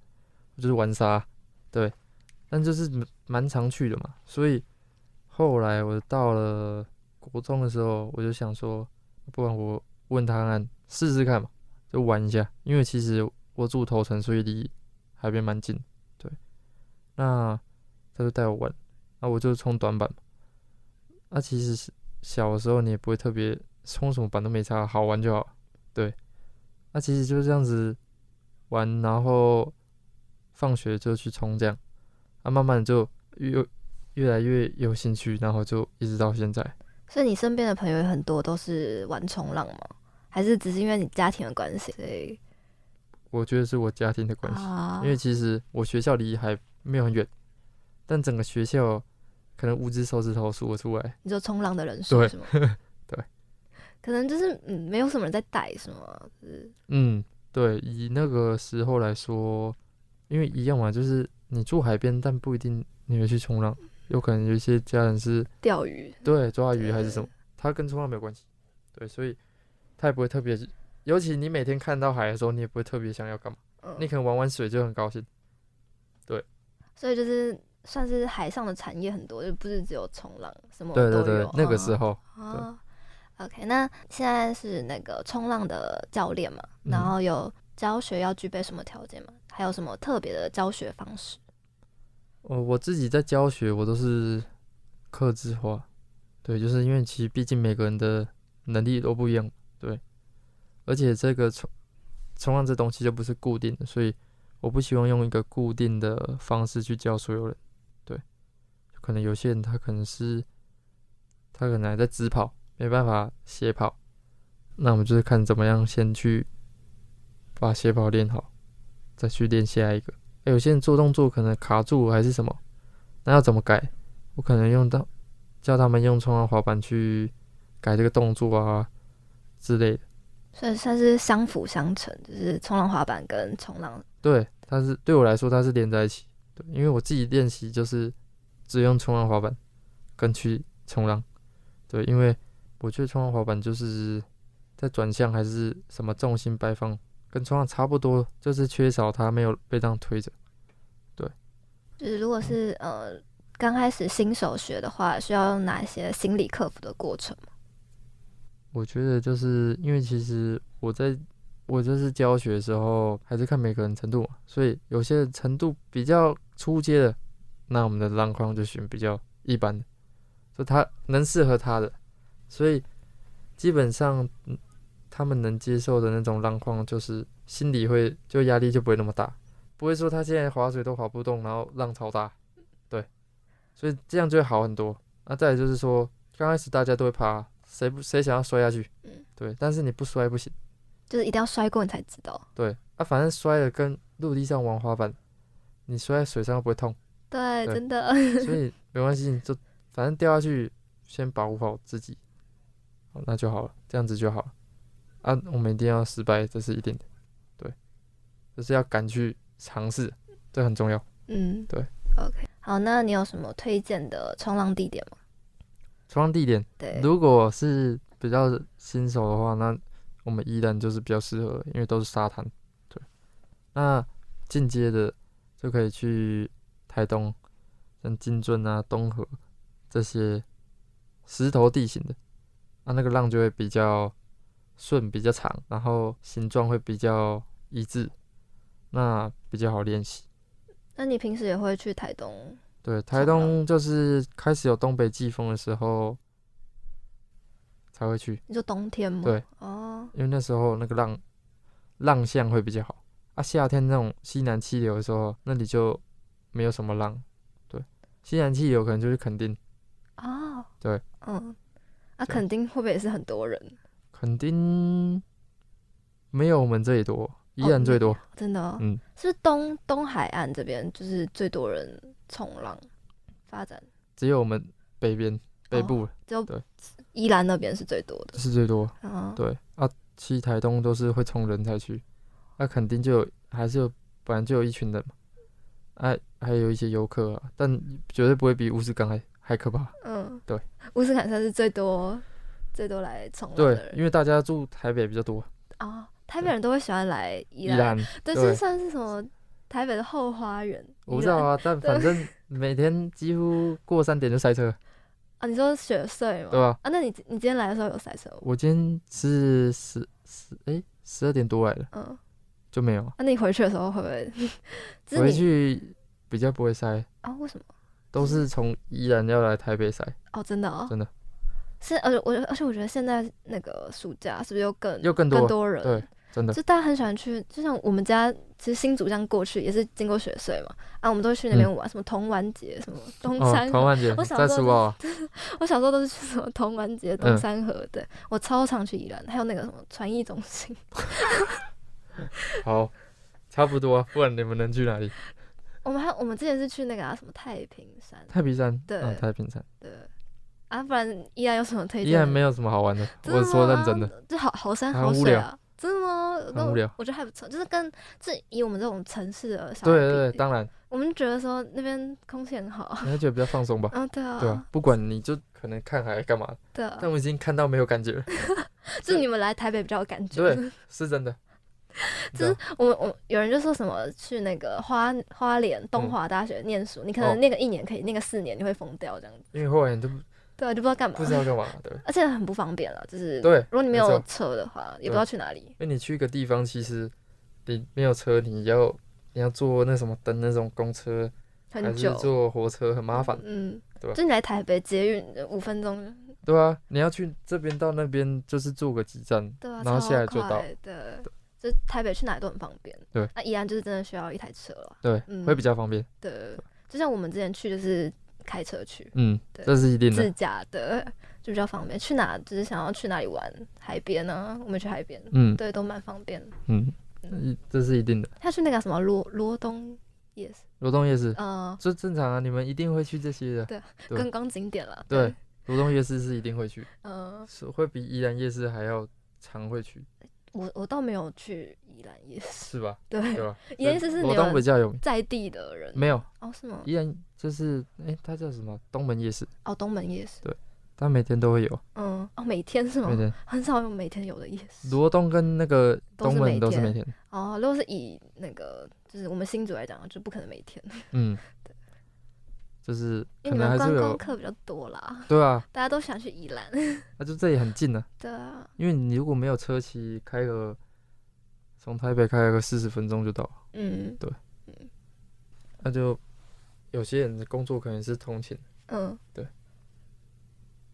Speaker 2: 我就是玩沙，对。但就是蛮常去的嘛，所以后来我到了国中的时候，我就想说，不然我问他看。试试看嘛，就玩一下。因为其实我住头城，所以离海边蛮近。对，那他就带我玩，那我就冲短板。那其实小的时候你也不会特别冲什么板都没差，好玩就好。对，那其实就是这样子玩，然后放学就去冲这样，啊，慢慢就越越来越有兴趣，然后就一直到现在。
Speaker 3: 所以你身边的朋友很多都是玩冲浪吗？还是只是因为你家庭的关系，所以
Speaker 2: 我觉得是我家庭的关系。
Speaker 3: 啊，
Speaker 2: 因为其实我学校离还没有很远，但整个学校可能五只手指头数得出来。
Speaker 3: 你说冲浪的人数是吗？
Speaker 2: 对，
Speaker 3: 可能就是嗯，没有什么人在带，是吗？是
Speaker 2: 嗯，对，以那个时候来说，因为一样嘛，就是你住海边，但不一定你会去冲浪，有可能有一些家人是
Speaker 3: 钓鱼，
Speaker 2: 对，抓鱼还是什么，他跟冲浪没有关系，对，所以。他也不会特别，尤其你每天看到海的时候，你也不会特别想要干嘛。嗯。你可能玩玩水就很高兴。对。所以
Speaker 3: 就是算是海上的产业很多，就不是只有冲浪，什么都有。
Speaker 2: 对对对，那个时候。
Speaker 3: 啊。OK，那现在是那个冲浪的教练嘛？然后有教学要具备什么条件吗？还有什么特别的教学方式？
Speaker 2: 我我自己在教学，我都是克制化。对，就是因为其实毕竟每个人的能力都不一样。对，而且这个冲冲浪这东西就不是固定的，所以我不希望用一个固定的方式去教所有人。对，可能有些人他可能是他可能还在直跑，没办法斜跑，那我们就是看怎么样先去把斜跑练好，再去练下一个。有些人做动作可能卡住还是什么，那要怎么改？我可能用到叫他们用冲浪滑板去改这个动作啊。之类的，
Speaker 3: 所以算是相辅相成，就是冲浪滑板跟冲浪。
Speaker 2: 对，它是对我来说，它是连在一起。对，因为我自己练习就是只用冲浪滑板跟去冲浪。对，因为我觉得冲浪滑板就是在转向还是什么重心摆放，跟冲浪差不多，就是缺少它没有被这样推着。对，
Speaker 3: 就是如果是呃刚开始新手学的话，需要用哪一些心理克服的过程吗？
Speaker 2: 我觉得就是因为其实我在我就是教学的时候，还是看每个人程度嘛，所以有些程度比较初阶的，那我们的浪况就选比较一般的，就他能适合他的，所以基本上他们能接受的那种浪况，就是心里会就压力就不会那么大，不会说他现在划水都划不动，然后浪超大，对，所以这样就会好很多。那再来就是说，刚开始大家都会怕。谁不谁想要摔下去？
Speaker 3: 嗯，
Speaker 2: 对，但是你不摔不行。
Speaker 3: 就是一定要摔过你才知道。
Speaker 2: 对啊，反正摔了跟陆地上玩滑板，你摔在水上又不会痛，
Speaker 3: 对，
Speaker 2: 对
Speaker 3: 真的。
Speaker 2: 所以没关系，你就反正掉下去，先保护好自己，那就好了，这样子就好了。啊，我们一定要失败，这是一定的，对，就是要敢去尝试，这很重要。
Speaker 3: 嗯，
Speaker 2: 对。
Speaker 3: OK，好，那你有什么推荐的冲浪地点吗？
Speaker 2: 冲浪地点，
Speaker 3: 对，
Speaker 2: 如果是比较新手的话，那我们依然就是比较适合，因为都是沙滩。对，那进阶的就可以去台东，像金樽啊、东河这些石头地形的，那，那个浪就会比较顺、比较长，然后形状会比较一致，那比较好练习。
Speaker 3: 那你平时也会去台东？
Speaker 2: 对，台东就是开始有东北季风的时候才会去。
Speaker 3: 你说冬天吗？
Speaker 2: 对，
Speaker 3: 哦，
Speaker 2: 因为那时候那个浪浪向会比较好啊。夏天那种西南气流的时候，那里就没有什么浪。对，西南气流可能就是垦丁。
Speaker 3: 哦，
Speaker 2: 对，
Speaker 3: 嗯，那垦丁会不会也是很多人？
Speaker 2: 垦丁没有我们这里多，宜兰最多。
Speaker 3: 真的哦？
Speaker 2: 嗯，
Speaker 3: 是东东海岸这边就是最多人冲浪发展？
Speaker 2: 只有我们北边北部
Speaker 3: 只有
Speaker 2: 对
Speaker 3: 宜兰那边是最多的。
Speaker 2: 是最多。
Speaker 3: 嗯，
Speaker 2: 对啊，其实台东都是会冲人才去，那肯定就有还是有本来就有一群人嘛，哎，还有一些游客啊，但绝对不会比乌斯港还还可怕。
Speaker 3: 嗯，
Speaker 2: 对，
Speaker 3: 乌斯港算是最多最多来冲浪的对，
Speaker 2: 因为大家住台北比较多。
Speaker 3: 哦，台北人都会喜欢来宜
Speaker 2: 宜
Speaker 3: 兰，
Speaker 2: 兰
Speaker 3: 对，
Speaker 2: 对
Speaker 3: 是算是什么台北的后花园？
Speaker 2: 我不知道啊，但反正每天几乎过三点就塞车，
Speaker 3: 啊，你说雪隧吗？
Speaker 2: 对吧？
Speaker 3: 啊，那你你今天来的时候有塞车吗？
Speaker 2: 我今天是十十哎十二点多来的，
Speaker 3: 嗯，
Speaker 2: 就没有。
Speaker 3: 那你回去的时候会不会？
Speaker 2: 回
Speaker 3: 你
Speaker 2: 去比较不会塞，
Speaker 3: 啊？为什么？
Speaker 2: 都是从宜兰要来台北塞，
Speaker 3: 哦，真的哦，
Speaker 2: 真的。
Speaker 3: 是，而且我而且我觉得现在那个暑假是不是又更
Speaker 2: 又更多
Speaker 3: 人？
Speaker 2: 对，真的。
Speaker 3: 就大家很喜欢去，就像我们家其实新竹这样过去也是经过雪隧嘛，啊，我们都会去那边玩，什么童玩节，什么 东山
Speaker 2: 哦，童玩节
Speaker 3: 我小时候啊，我小时候都是去什么童玩节、东山河，对我超常去宜兰，还有那个什么传艺中心。
Speaker 2: 好，差不多，不然你们能去哪里？
Speaker 3: 我们还我们之前是去那个啊什么太平山，
Speaker 2: 太平山，
Speaker 3: 对
Speaker 2: 嗯，太平山。
Speaker 3: 对啊，不然宜兰有什么推荐？
Speaker 2: 宜兰没有什么好玩的，我说认真的，
Speaker 3: 吗，就好好山好水啊，真的吗？
Speaker 2: 很无聊
Speaker 3: 我觉得还不错，就是跟这以我们这种城市的小
Speaker 2: 对
Speaker 3: 对对，
Speaker 2: 当然，
Speaker 3: 我们觉得说那边空气很好。
Speaker 2: 你会觉得比较放松吧？
Speaker 3: 啊，对啊，
Speaker 2: 对啊，不管你就可能看海干嘛，
Speaker 3: 对啊，
Speaker 2: 但我已经看到没有感觉了，
Speaker 3: 就是你们来台北比较有感觉。
Speaker 2: 对，是真的。
Speaker 3: 就是我们我有人就说什么去那个花花莲东华大学念书，你可能
Speaker 2: 哦
Speaker 3: 那个一年可以，那个四年你会疯掉这样子。
Speaker 2: 因为后来你都不
Speaker 3: 对啊，就不知道干嘛，
Speaker 2: 不知道干嘛，对。
Speaker 3: 而且很不方便了，就是
Speaker 2: 对
Speaker 3: 如果你没有车的话，也不知道去哪里。
Speaker 2: 因为你去一个地方，其实你没有车，你要你要坐那什么等那种公车，
Speaker 3: 很久，
Speaker 2: 坐火车，很麻烦，
Speaker 3: 嗯，
Speaker 2: 对吧？
Speaker 3: 就你来台北捷运五分钟，
Speaker 2: 对啊，你要去这边到那边就是坐个几站，
Speaker 3: 对啊，
Speaker 2: 然
Speaker 3: 后
Speaker 2: 下来就到。
Speaker 3: 快，对，就台北去哪里都很方便。
Speaker 2: 对，
Speaker 3: 那宜兰就是真的需要一台车了。
Speaker 2: 对，
Speaker 3: 嗯。
Speaker 2: 会比较方便。
Speaker 3: 对，就像我们之前去就是开车去，
Speaker 2: 嗯，
Speaker 3: 对
Speaker 2: 这是一定的
Speaker 3: 自
Speaker 2: 的。
Speaker 3: 驾的就比较方便。去哪就是想要去哪里玩，海边呢，我们去海边，
Speaker 2: 嗯
Speaker 3: 对，都蛮方便的。
Speaker 2: 嗯，一这是一定的。
Speaker 3: 他去那个什么罗罗东夜市，
Speaker 2: 罗东夜市，
Speaker 3: 嗯，
Speaker 2: 这正常啊，你们一定会去这些的。
Speaker 3: 对
Speaker 2: 对
Speaker 3: 观光景点了。
Speaker 2: 对，罗东夜市是一定会去，
Speaker 3: 嗯，
Speaker 2: 是会比宜兰夜市还要常会去，
Speaker 3: 我我倒没有去宜兰夜市，
Speaker 2: 是吧？
Speaker 3: 对，
Speaker 2: 对吧？
Speaker 3: 宜兰夜市是
Speaker 2: 罗东比较有名，
Speaker 3: 在地的人
Speaker 2: 没有
Speaker 3: 哦？是吗？
Speaker 2: 宜兰就是哎，它叫什么？东门夜市，
Speaker 3: 哦，东门夜市，对
Speaker 2: 它每天都会有，
Speaker 3: 嗯，哦，每天是吗？
Speaker 2: 每天。
Speaker 3: 很少有每天有的夜市。
Speaker 2: 罗东跟那个
Speaker 3: 都是每
Speaker 2: 东门都是
Speaker 3: 天
Speaker 2: 每天，
Speaker 3: 哦，如果是以那个就是我们新竹来讲，就不可能每天，
Speaker 2: 嗯，就是可
Speaker 3: 因为你们观光
Speaker 2: 能还是有，
Speaker 3: 客比较多啦，
Speaker 2: 对啊，
Speaker 3: 大家都想去宜兰。
Speaker 2: 那就这里很近啊，
Speaker 3: 对啊，
Speaker 2: 因为你如果没有车骑，开个从台北开个四十分钟就到了，
Speaker 3: 嗯。
Speaker 2: 那就有些人的工作可能是通勤，
Speaker 3: 嗯，
Speaker 2: 对。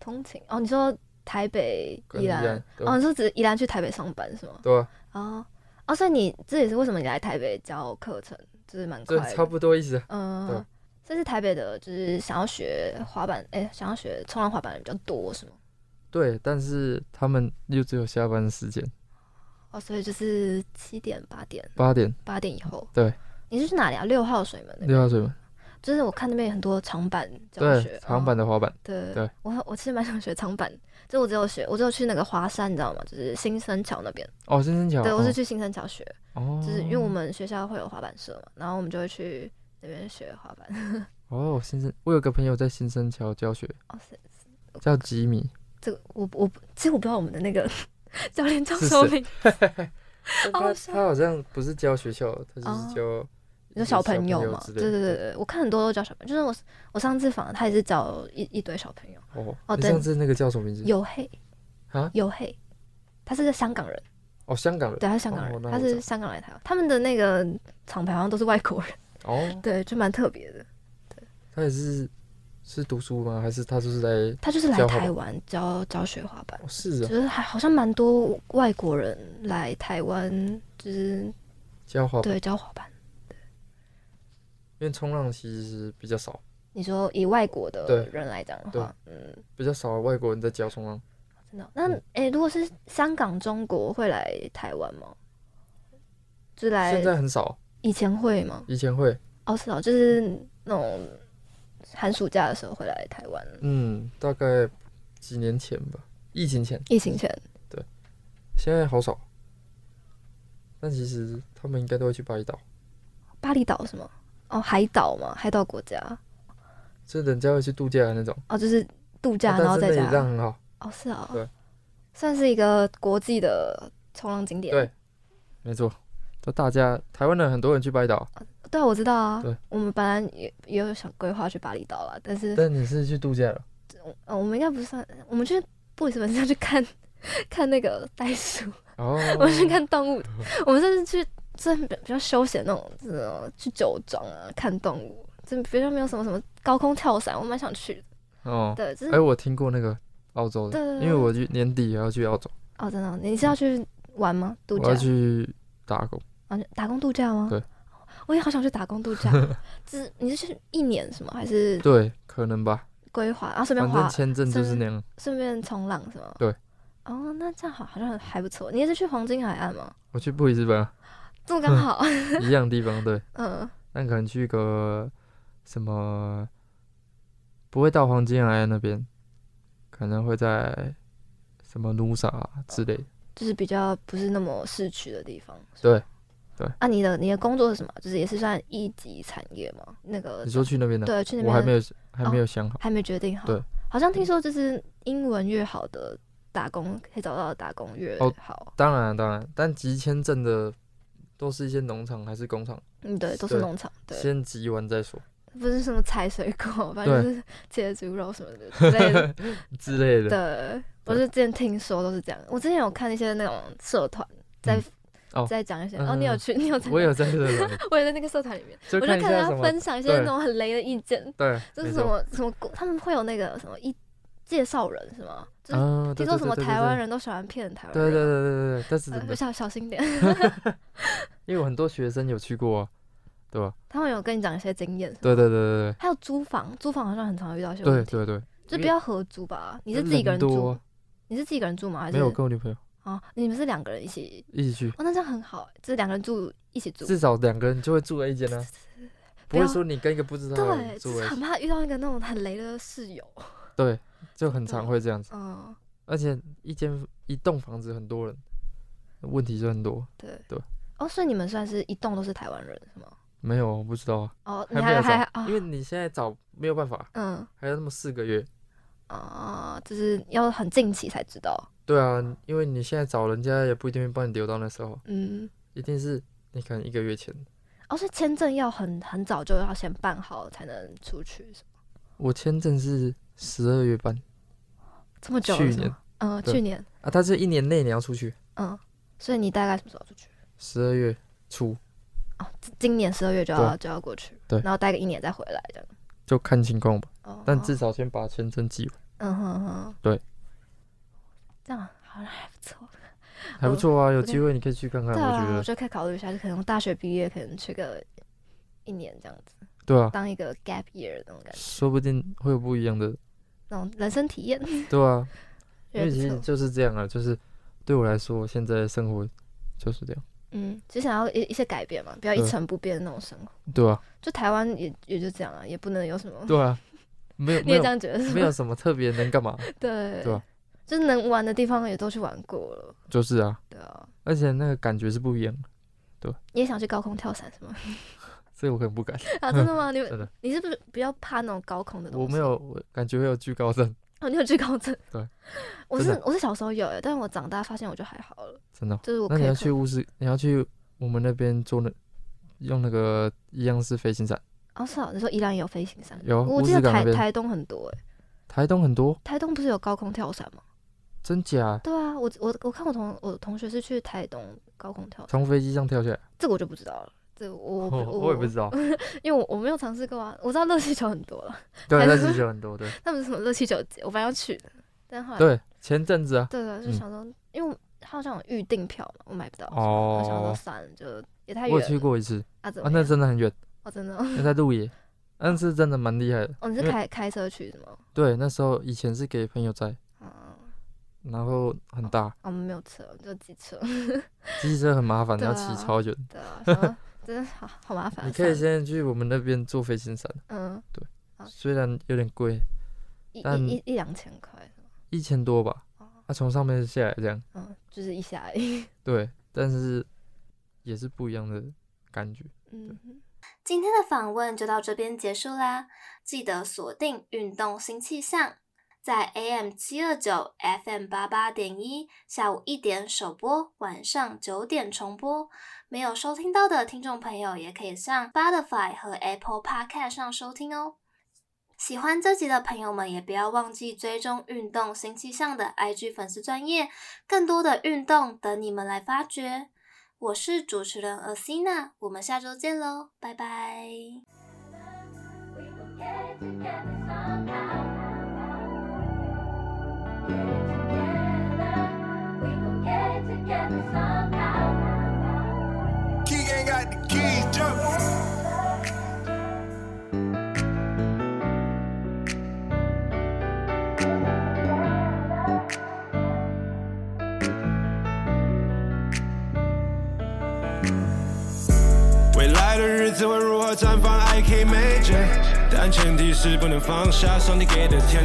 Speaker 3: 通勤？哦，你说台北
Speaker 2: 宜
Speaker 3: 宜
Speaker 2: 兰
Speaker 3: 哦，你说只宜兰去台北上班是吗？
Speaker 2: 对啊，
Speaker 3: 哦哦，所以你这也是为什么你来台北教课程，就是蛮快
Speaker 2: 差不多意思啊，
Speaker 3: 嗯
Speaker 2: 对，
Speaker 3: 这是台北的，就是想要学滑板，哎、想要学冲浪滑板的人比较多是吗？
Speaker 2: 对，但是他们又只有下班时间。
Speaker 3: 哦，所以就是七点、八点、
Speaker 2: 八点、
Speaker 3: 八点以后。
Speaker 2: 对，
Speaker 3: 你是去哪里啊？六号水门那边。
Speaker 2: 六号水门，
Speaker 3: 就是我看那边有很多长板教学，
Speaker 2: 对，长板的滑板。
Speaker 3: 哦、对
Speaker 2: 对，
Speaker 3: 我我其实蛮想学长板，就我只有学，我只有去那个华山，你知道吗？就是新生桥那边。
Speaker 2: 哦，新生桥。
Speaker 3: 对，我是去新生桥学。
Speaker 2: 哦。
Speaker 3: 就是因为我们学校会有滑板社嘛，然后我们就会去那边学滑板。
Speaker 2: 哦，新生，我有个朋友在新生桥教学。
Speaker 3: 哦，是是。
Speaker 2: 叫吉米。
Speaker 3: 这个我我其实我不知道我们的那个 教练叫什么名。
Speaker 2: 他他好像不是教学校，他就是教
Speaker 3: 你说小朋友嘛？对对对对，我看很多都教小朋友，就是我我上次访他也是教一一堆小朋友。
Speaker 2: 哦哦，你上次那个叫什么名字？
Speaker 3: 黝黑
Speaker 2: 啊，
Speaker 3: 黝黑，他是个香港人。
Speaker 2: 哦，香港人。
Speaker 3: 对，他是香港人，他是香港来台湾。他们的那个厂牌好像都是外国人。
Speaker 2: 哦。
Speaker 3: 对，就蛮特别的。对。
Speaker 2: 他也是。是读书吗？还是他就是来？
Speaker 3: 他就是来台湾教教学滑板。
Speaker 2: 是啊，
Speaker 3: 就是还好像蛮多外国人来台湾，就是
Speaker 2: 教滑板。
Speaker 3: 对，教滑板。对。
Speaker 2: 因为冲浪其实比较少。
Speaker 3: 你说以外国的人来讲的话，嗯，
Speaker 2: 比较少外国人在教冲浪。
Speaker 3: 真的？那诶，如果是香港、中国会来台湾吗？就来。
Speaker 2: 现在很少。
Speaker 3: 以前会吗？
Speaker 2: 以前会。
Speaker 3: 哦，是哦，就是那种。寒暑假的时候回来台湾，
Speaker 2: 嗯，大概几年前吧，疫情前。
Speaker 3: 疫情前，
Speaker 2: 对，现在好少。但其实他们应该都会去巴厘岛。
Speaker 3: 巴厘岛是吗？哦，海岛嘛，海岛国家。
Speaker 2: 是人家会去度假的那种。
Speaker 3: 哦，就是度假，然后在家。
Speaker 2: 这样很好。
Speaker 3: 哦，是啊。
Speaker 2: 对。
Speaker 3: 算是一个国际的冲浪景点。
Speaker 2: 对，没错。都大家台湾人很多人去巴厘岛。
Speaker 3: 对啊，我知道啊。
Speaker 2: 对，
Speaker 3: 我们本来也也有想规划去巴厘岛了，但是。
Speaker 2: 但你是去度假了？
Speaker 3: 嗯，我们应该不算，我们去布里斯本是要去看 看那个袋鼠。
Speaker 2: 哦。
Speaker 3: 我们去看动物，我们这是去这比较休闲那种，这种去酒庄啊看动物，这比较没有什么什么高空跳伞，我蛮想去的。
Speaker 2: 哦。
Speaker 3: 对，就是。
Speaker 2: 哎，我听过那个澳洲的，因为我去年底也要去澳洲。
Speaker 3: 哦，真的？你是要去玩吗？度假？
Speaker 2: 我要去打工。
Speaker 3: 啊，打工度假吗？
Speaker 2: 对。
Speaker 3: 我也好想去打工度假，只你是去一年是吗？还是
Speaker 2: 对，可能吧。
Speaker 3: 规划，然后顺便花
Speaker 2: 签证就是那样，
Speaker 3: 顺便冲浪是吗？
Speaker 2: 对。
Speaker 3: 哦，那这样好，好像还不错。你也是去黄金海岸吗？
Speaker 2: 我去布里斯本，
Speaker 3: 这么刚好，
Speaker 2: 一样地方对。
Speaker 3: 嗯。
Speaker 2: 那可能去个什么，不会到黄金海岸那边，可能会在什么努萨之类，
Speaker 3: 就是比较不是那么市区的地方。
Speaker 2: 对。对
Speaker 3: 啊，你的你的工作是什么？就是也是算一级产业吗？那个
Speaker 2: 你说去那边的？
Speaker 3: 对，去那边
Speaker 2: 我还没有还没有想好，
Speaker 3: 还没决定好。
Speaker 2: 对，
Speaker 3: 好像听说就是英文越好的打工可以找到的打工越好。
Speaker 2: 当然当然，但集签证的都是一些农场还是工厂？
Speaker 3: 嗯，对，都是农场。对，
Speaker 2: 先集完再说。
Speaker 3: 不是什么采水果，反正就是切猪肉什么的之类的
Speaker 2: 之类的。
Speaker 3: 对，我是之前听说都是这样。我之前有看一些那种社团在。
Speaker 2: 哦，
Speaker 3: 再讲一些哦，你有去，你有在，
Speaker 2: 我有在
Speaker 3: 我也在那个社团里面，我就看他分享一些那种很雷的意见，
Speaker 2: 对，
Speaker 3: 就是什么什么，他们会有那个什么一介绍人是吗？就是听说什么台湾人都喜欢骗台湾人，
Speaker 2: 对对对对对，但是
Speaker 3: 我小小心点，
Speaker 2: 因为我很多学生有去过，对吧？
Speaker 3: 他们有跟你讲一些经验，
Speaker 2: 对对对对对，
Speaker 3: 还有租房，租房好像很常遇到一些
Speaker 2: 问题，对对对，
Speaker 3: 就不要合租吧？你是自己一个人住？你是自己一个人住吗？还是
Speaker 2: 没有跟我女朋友？
Speaker 3: 哦，你们是两个人一起
Speaker 2: 一起去？
Speaker 3: 哦，那这样很好，就是两个人住一起住，
Speaker 2: 至少两个人就会住在一间呢，不会说你跟一个不知道的人住，
Speaker 3: 对，很怕遇到一个那种很雷的室友。
Speaker 2: 对，就很常会这样子。
Speaker 3: 嗯，
Speaker 2: 而且一间一栋房子很多人，问题就很多。
Speaker 3: 对
Speaker 2: 对。
Speaker 3: 哦，所以你们算是一栋都是台湾人是吗？
Speaker 2: 没有，我不知道啊。
Speaker 3: 哦，你还还
Speaker 2: 因为你现在找没有办法，
Speaker 3: 嗯，
Speaker 2: 还有那么四个月。
Speaker 3: 啊，就是要很近期才知道。
Speaker 2: 对啊，因为你现在找人家也不一定会帮你留到那时候，
Speaker 3: 嗯，
Speaker 2: 一定是你可能一个月前。
Speaker 3: 哦，所以签证要很很早就要先办好才能出去，是吗？
Speaker 2: 我签证是十二月办，
Speaker 3: 这么久？
Speaker 2: 去年，
Speaker 3: 嗯，去年
Speaker 2: 啊，他是一年内你要出去，
Speaker 3: 嗯，所以你大概什么时候出去？
Speaker 2: 十二月初。
Speaker 3: 哦，今年十二月就要就要过去，
Speaker 2: 对，
Speaker 3: 然后待个一年再回来，这样。
Speaker 2: 就看情况吧，但至少先把签证寄完。
Speaker 3: 嗯哼哼，
Speaker 2: 对。
Speaker 3: 这样好像还不错，
Speaker 2: 还不错啊！有机会你可以去看看，我觉得。
Speaker 3: 我觉得可以考虑一下，就可能大学毕业，可能去个一年这样子。
Speaker 2: 对啊。
Speaker 3: 当一个 gap year 那种感觉。
Speaker 2: 说不定会有不一样的
Speaker 3: 那种人生体验。
Speaker 2: 对啊。因为其实就是这样啊，就是对我来说，现在的生活就是这样。
Speaker 3: 嗯，只想要一一些改变嘛，不要一成不变的那种生活。
Speaker 2: 对啊，
Speaker 3: 就台湾也也就这样啊，也不能有什么。
Speaker 2: 对啊，没有，
Speaker 3: 你也这样觉得是？
Speaker 2: 没有什么特别能干嘛？
Speaker 3: 对，
Speaker 2: 对啊，
Speaker 3: 就是能玩的地方也都去玩过了。
Speaker 2: 就是啊，
Speaker 3: 对啊，
Speaker 2: 而且那个感觉是不一样的。对，
Speaker 3: 你也想去高空跳伞是吗？
Speaker 2: 所以我可能不敢
Speaker 3: 啊，真的吗？你
Speaker 2: 真的，
Speaker 3: 你是不是比较怕那种高空的东西？
Speaker 2: 我没有，我感觉会有惧高症。
Speaker 3: 哦，你有惧高症？
Speaker 2: 对，
Speaker 3: 我是我是小时候有诶，但是我长大发现我就还好了。
Speaker 2: 真的？
Speaker 3: 就是我。
Speaker 2: 那你要去乌斯，你要去我们那边做那用那个一样是飞行伞。
Speaker 3: 哦，是啊，你说宜兰有飞行伞？
Speaker 2: 有，
Speaker 3: 我记得台台东很多诶。
Speaker 2: 台东很多？
Speaker 3: 台东不是有高空跳伞吗？
Speaker 2: 真假？
Speaker 3: 对啊，我我我看我同我同学是去台东高空跳伞，
Speaker 2: 从飞机上跳下来。
Speaker 3: 这个我就不知道了。这我我
Speaker 2: 我也不知道，
Speaker 3: 因为我我没有尝试过啊。我知道热气球很多了，
Speaker 2: 对，热气球很多，对。
Speaker 3: 他们是什么热气球节？我本来要去的，但后来
Speaker 2: 对前阵子啊，
Speaker 3: 对对，就想说，因为他好像有预订票嘛，我买不到，哦，我想说算了，就也太远。
Speaker 2: 我去过一次
Speaker 3: 啊，
Speaker 2: 啊，那真的很远
Speaker 3: 哦，真的。
Speaker 2: 那在鹿野，但是真的蛮厉害的。
Speaker 3: 哦，你是开开车去的吗？
Speaker 2: 对，那时候以前是给朋友载，然后很大。
Speaker 3: 我们没有车，就机车。
Speaker 2: 机车很麻烦，要骑超远。
Speaker 3: 对啊。真的好好麻烦。
Speaker 2: 你可以先去我们那边坐飞行伞。
Speaker 3: 嗯，
Speaker 2: 对。虽然有点贵，但
Speaker 3: 一一两千块
Speaker 2: 一千多吧。啊从上面下来这样。
Speaker 3: 嗯，就是一下而已。
Speaker 2: 对，但是也是不一样的感觉。
Speaker 1: 嗯。今天的访问就到这边结束啦，记得锁定运动新气象，在 AM 七二九 FM 八八点一，下午一点首播，晚上九点重播。没有收听到的听众朋友，也可以上 Spotify 和 Apple Podcast 上收听哦。喜欢这集的朋友们，也不要忘记追踪运动新气象的 IG 粉丝专业，更多的运动等你们来发掘。我是主持人 Asina，我们下周见喽，拜拜。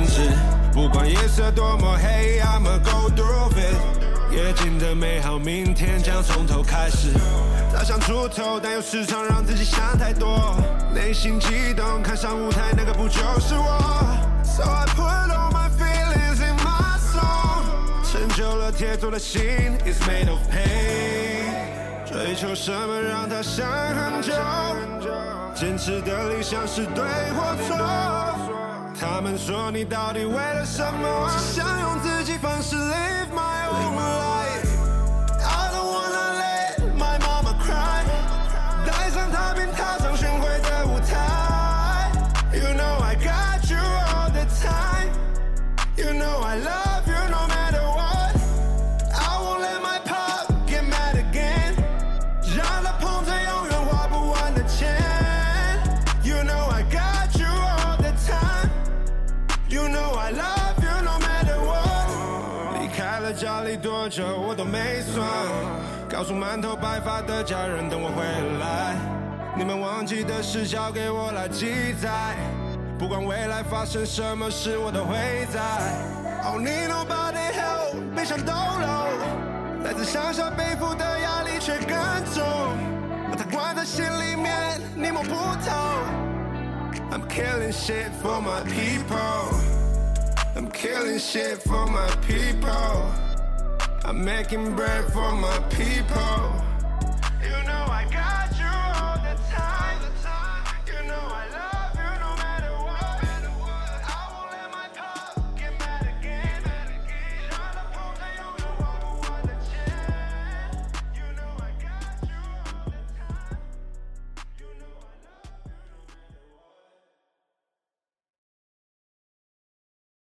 Speaker 5: 职。不管夜色多么黑，I'ma go through it。夜景的美好，明天将从头开始。早想出头，但又时常让自己想太多。内心激动，看上舞台，那个不就是我？So I put all my feelings in my song。成就了铁做的心，is made of pain。追求什么让他想很久？坚持的理想是对或错？他们说你到底为了什么？只想用自己方式 live my time alive. 久。我都没算，告诉满头白发的家人等我回来。你们忘记的事交给我来记载，不管未来发生什么事，我都会在。Oh, need nobody help，别想抖搂，来自乡下背负的压力却更重，把它关在心里面，你摸不透。I'm killing shit for my people, I'm killing shit for my people. I'm making bread for my people. You know I got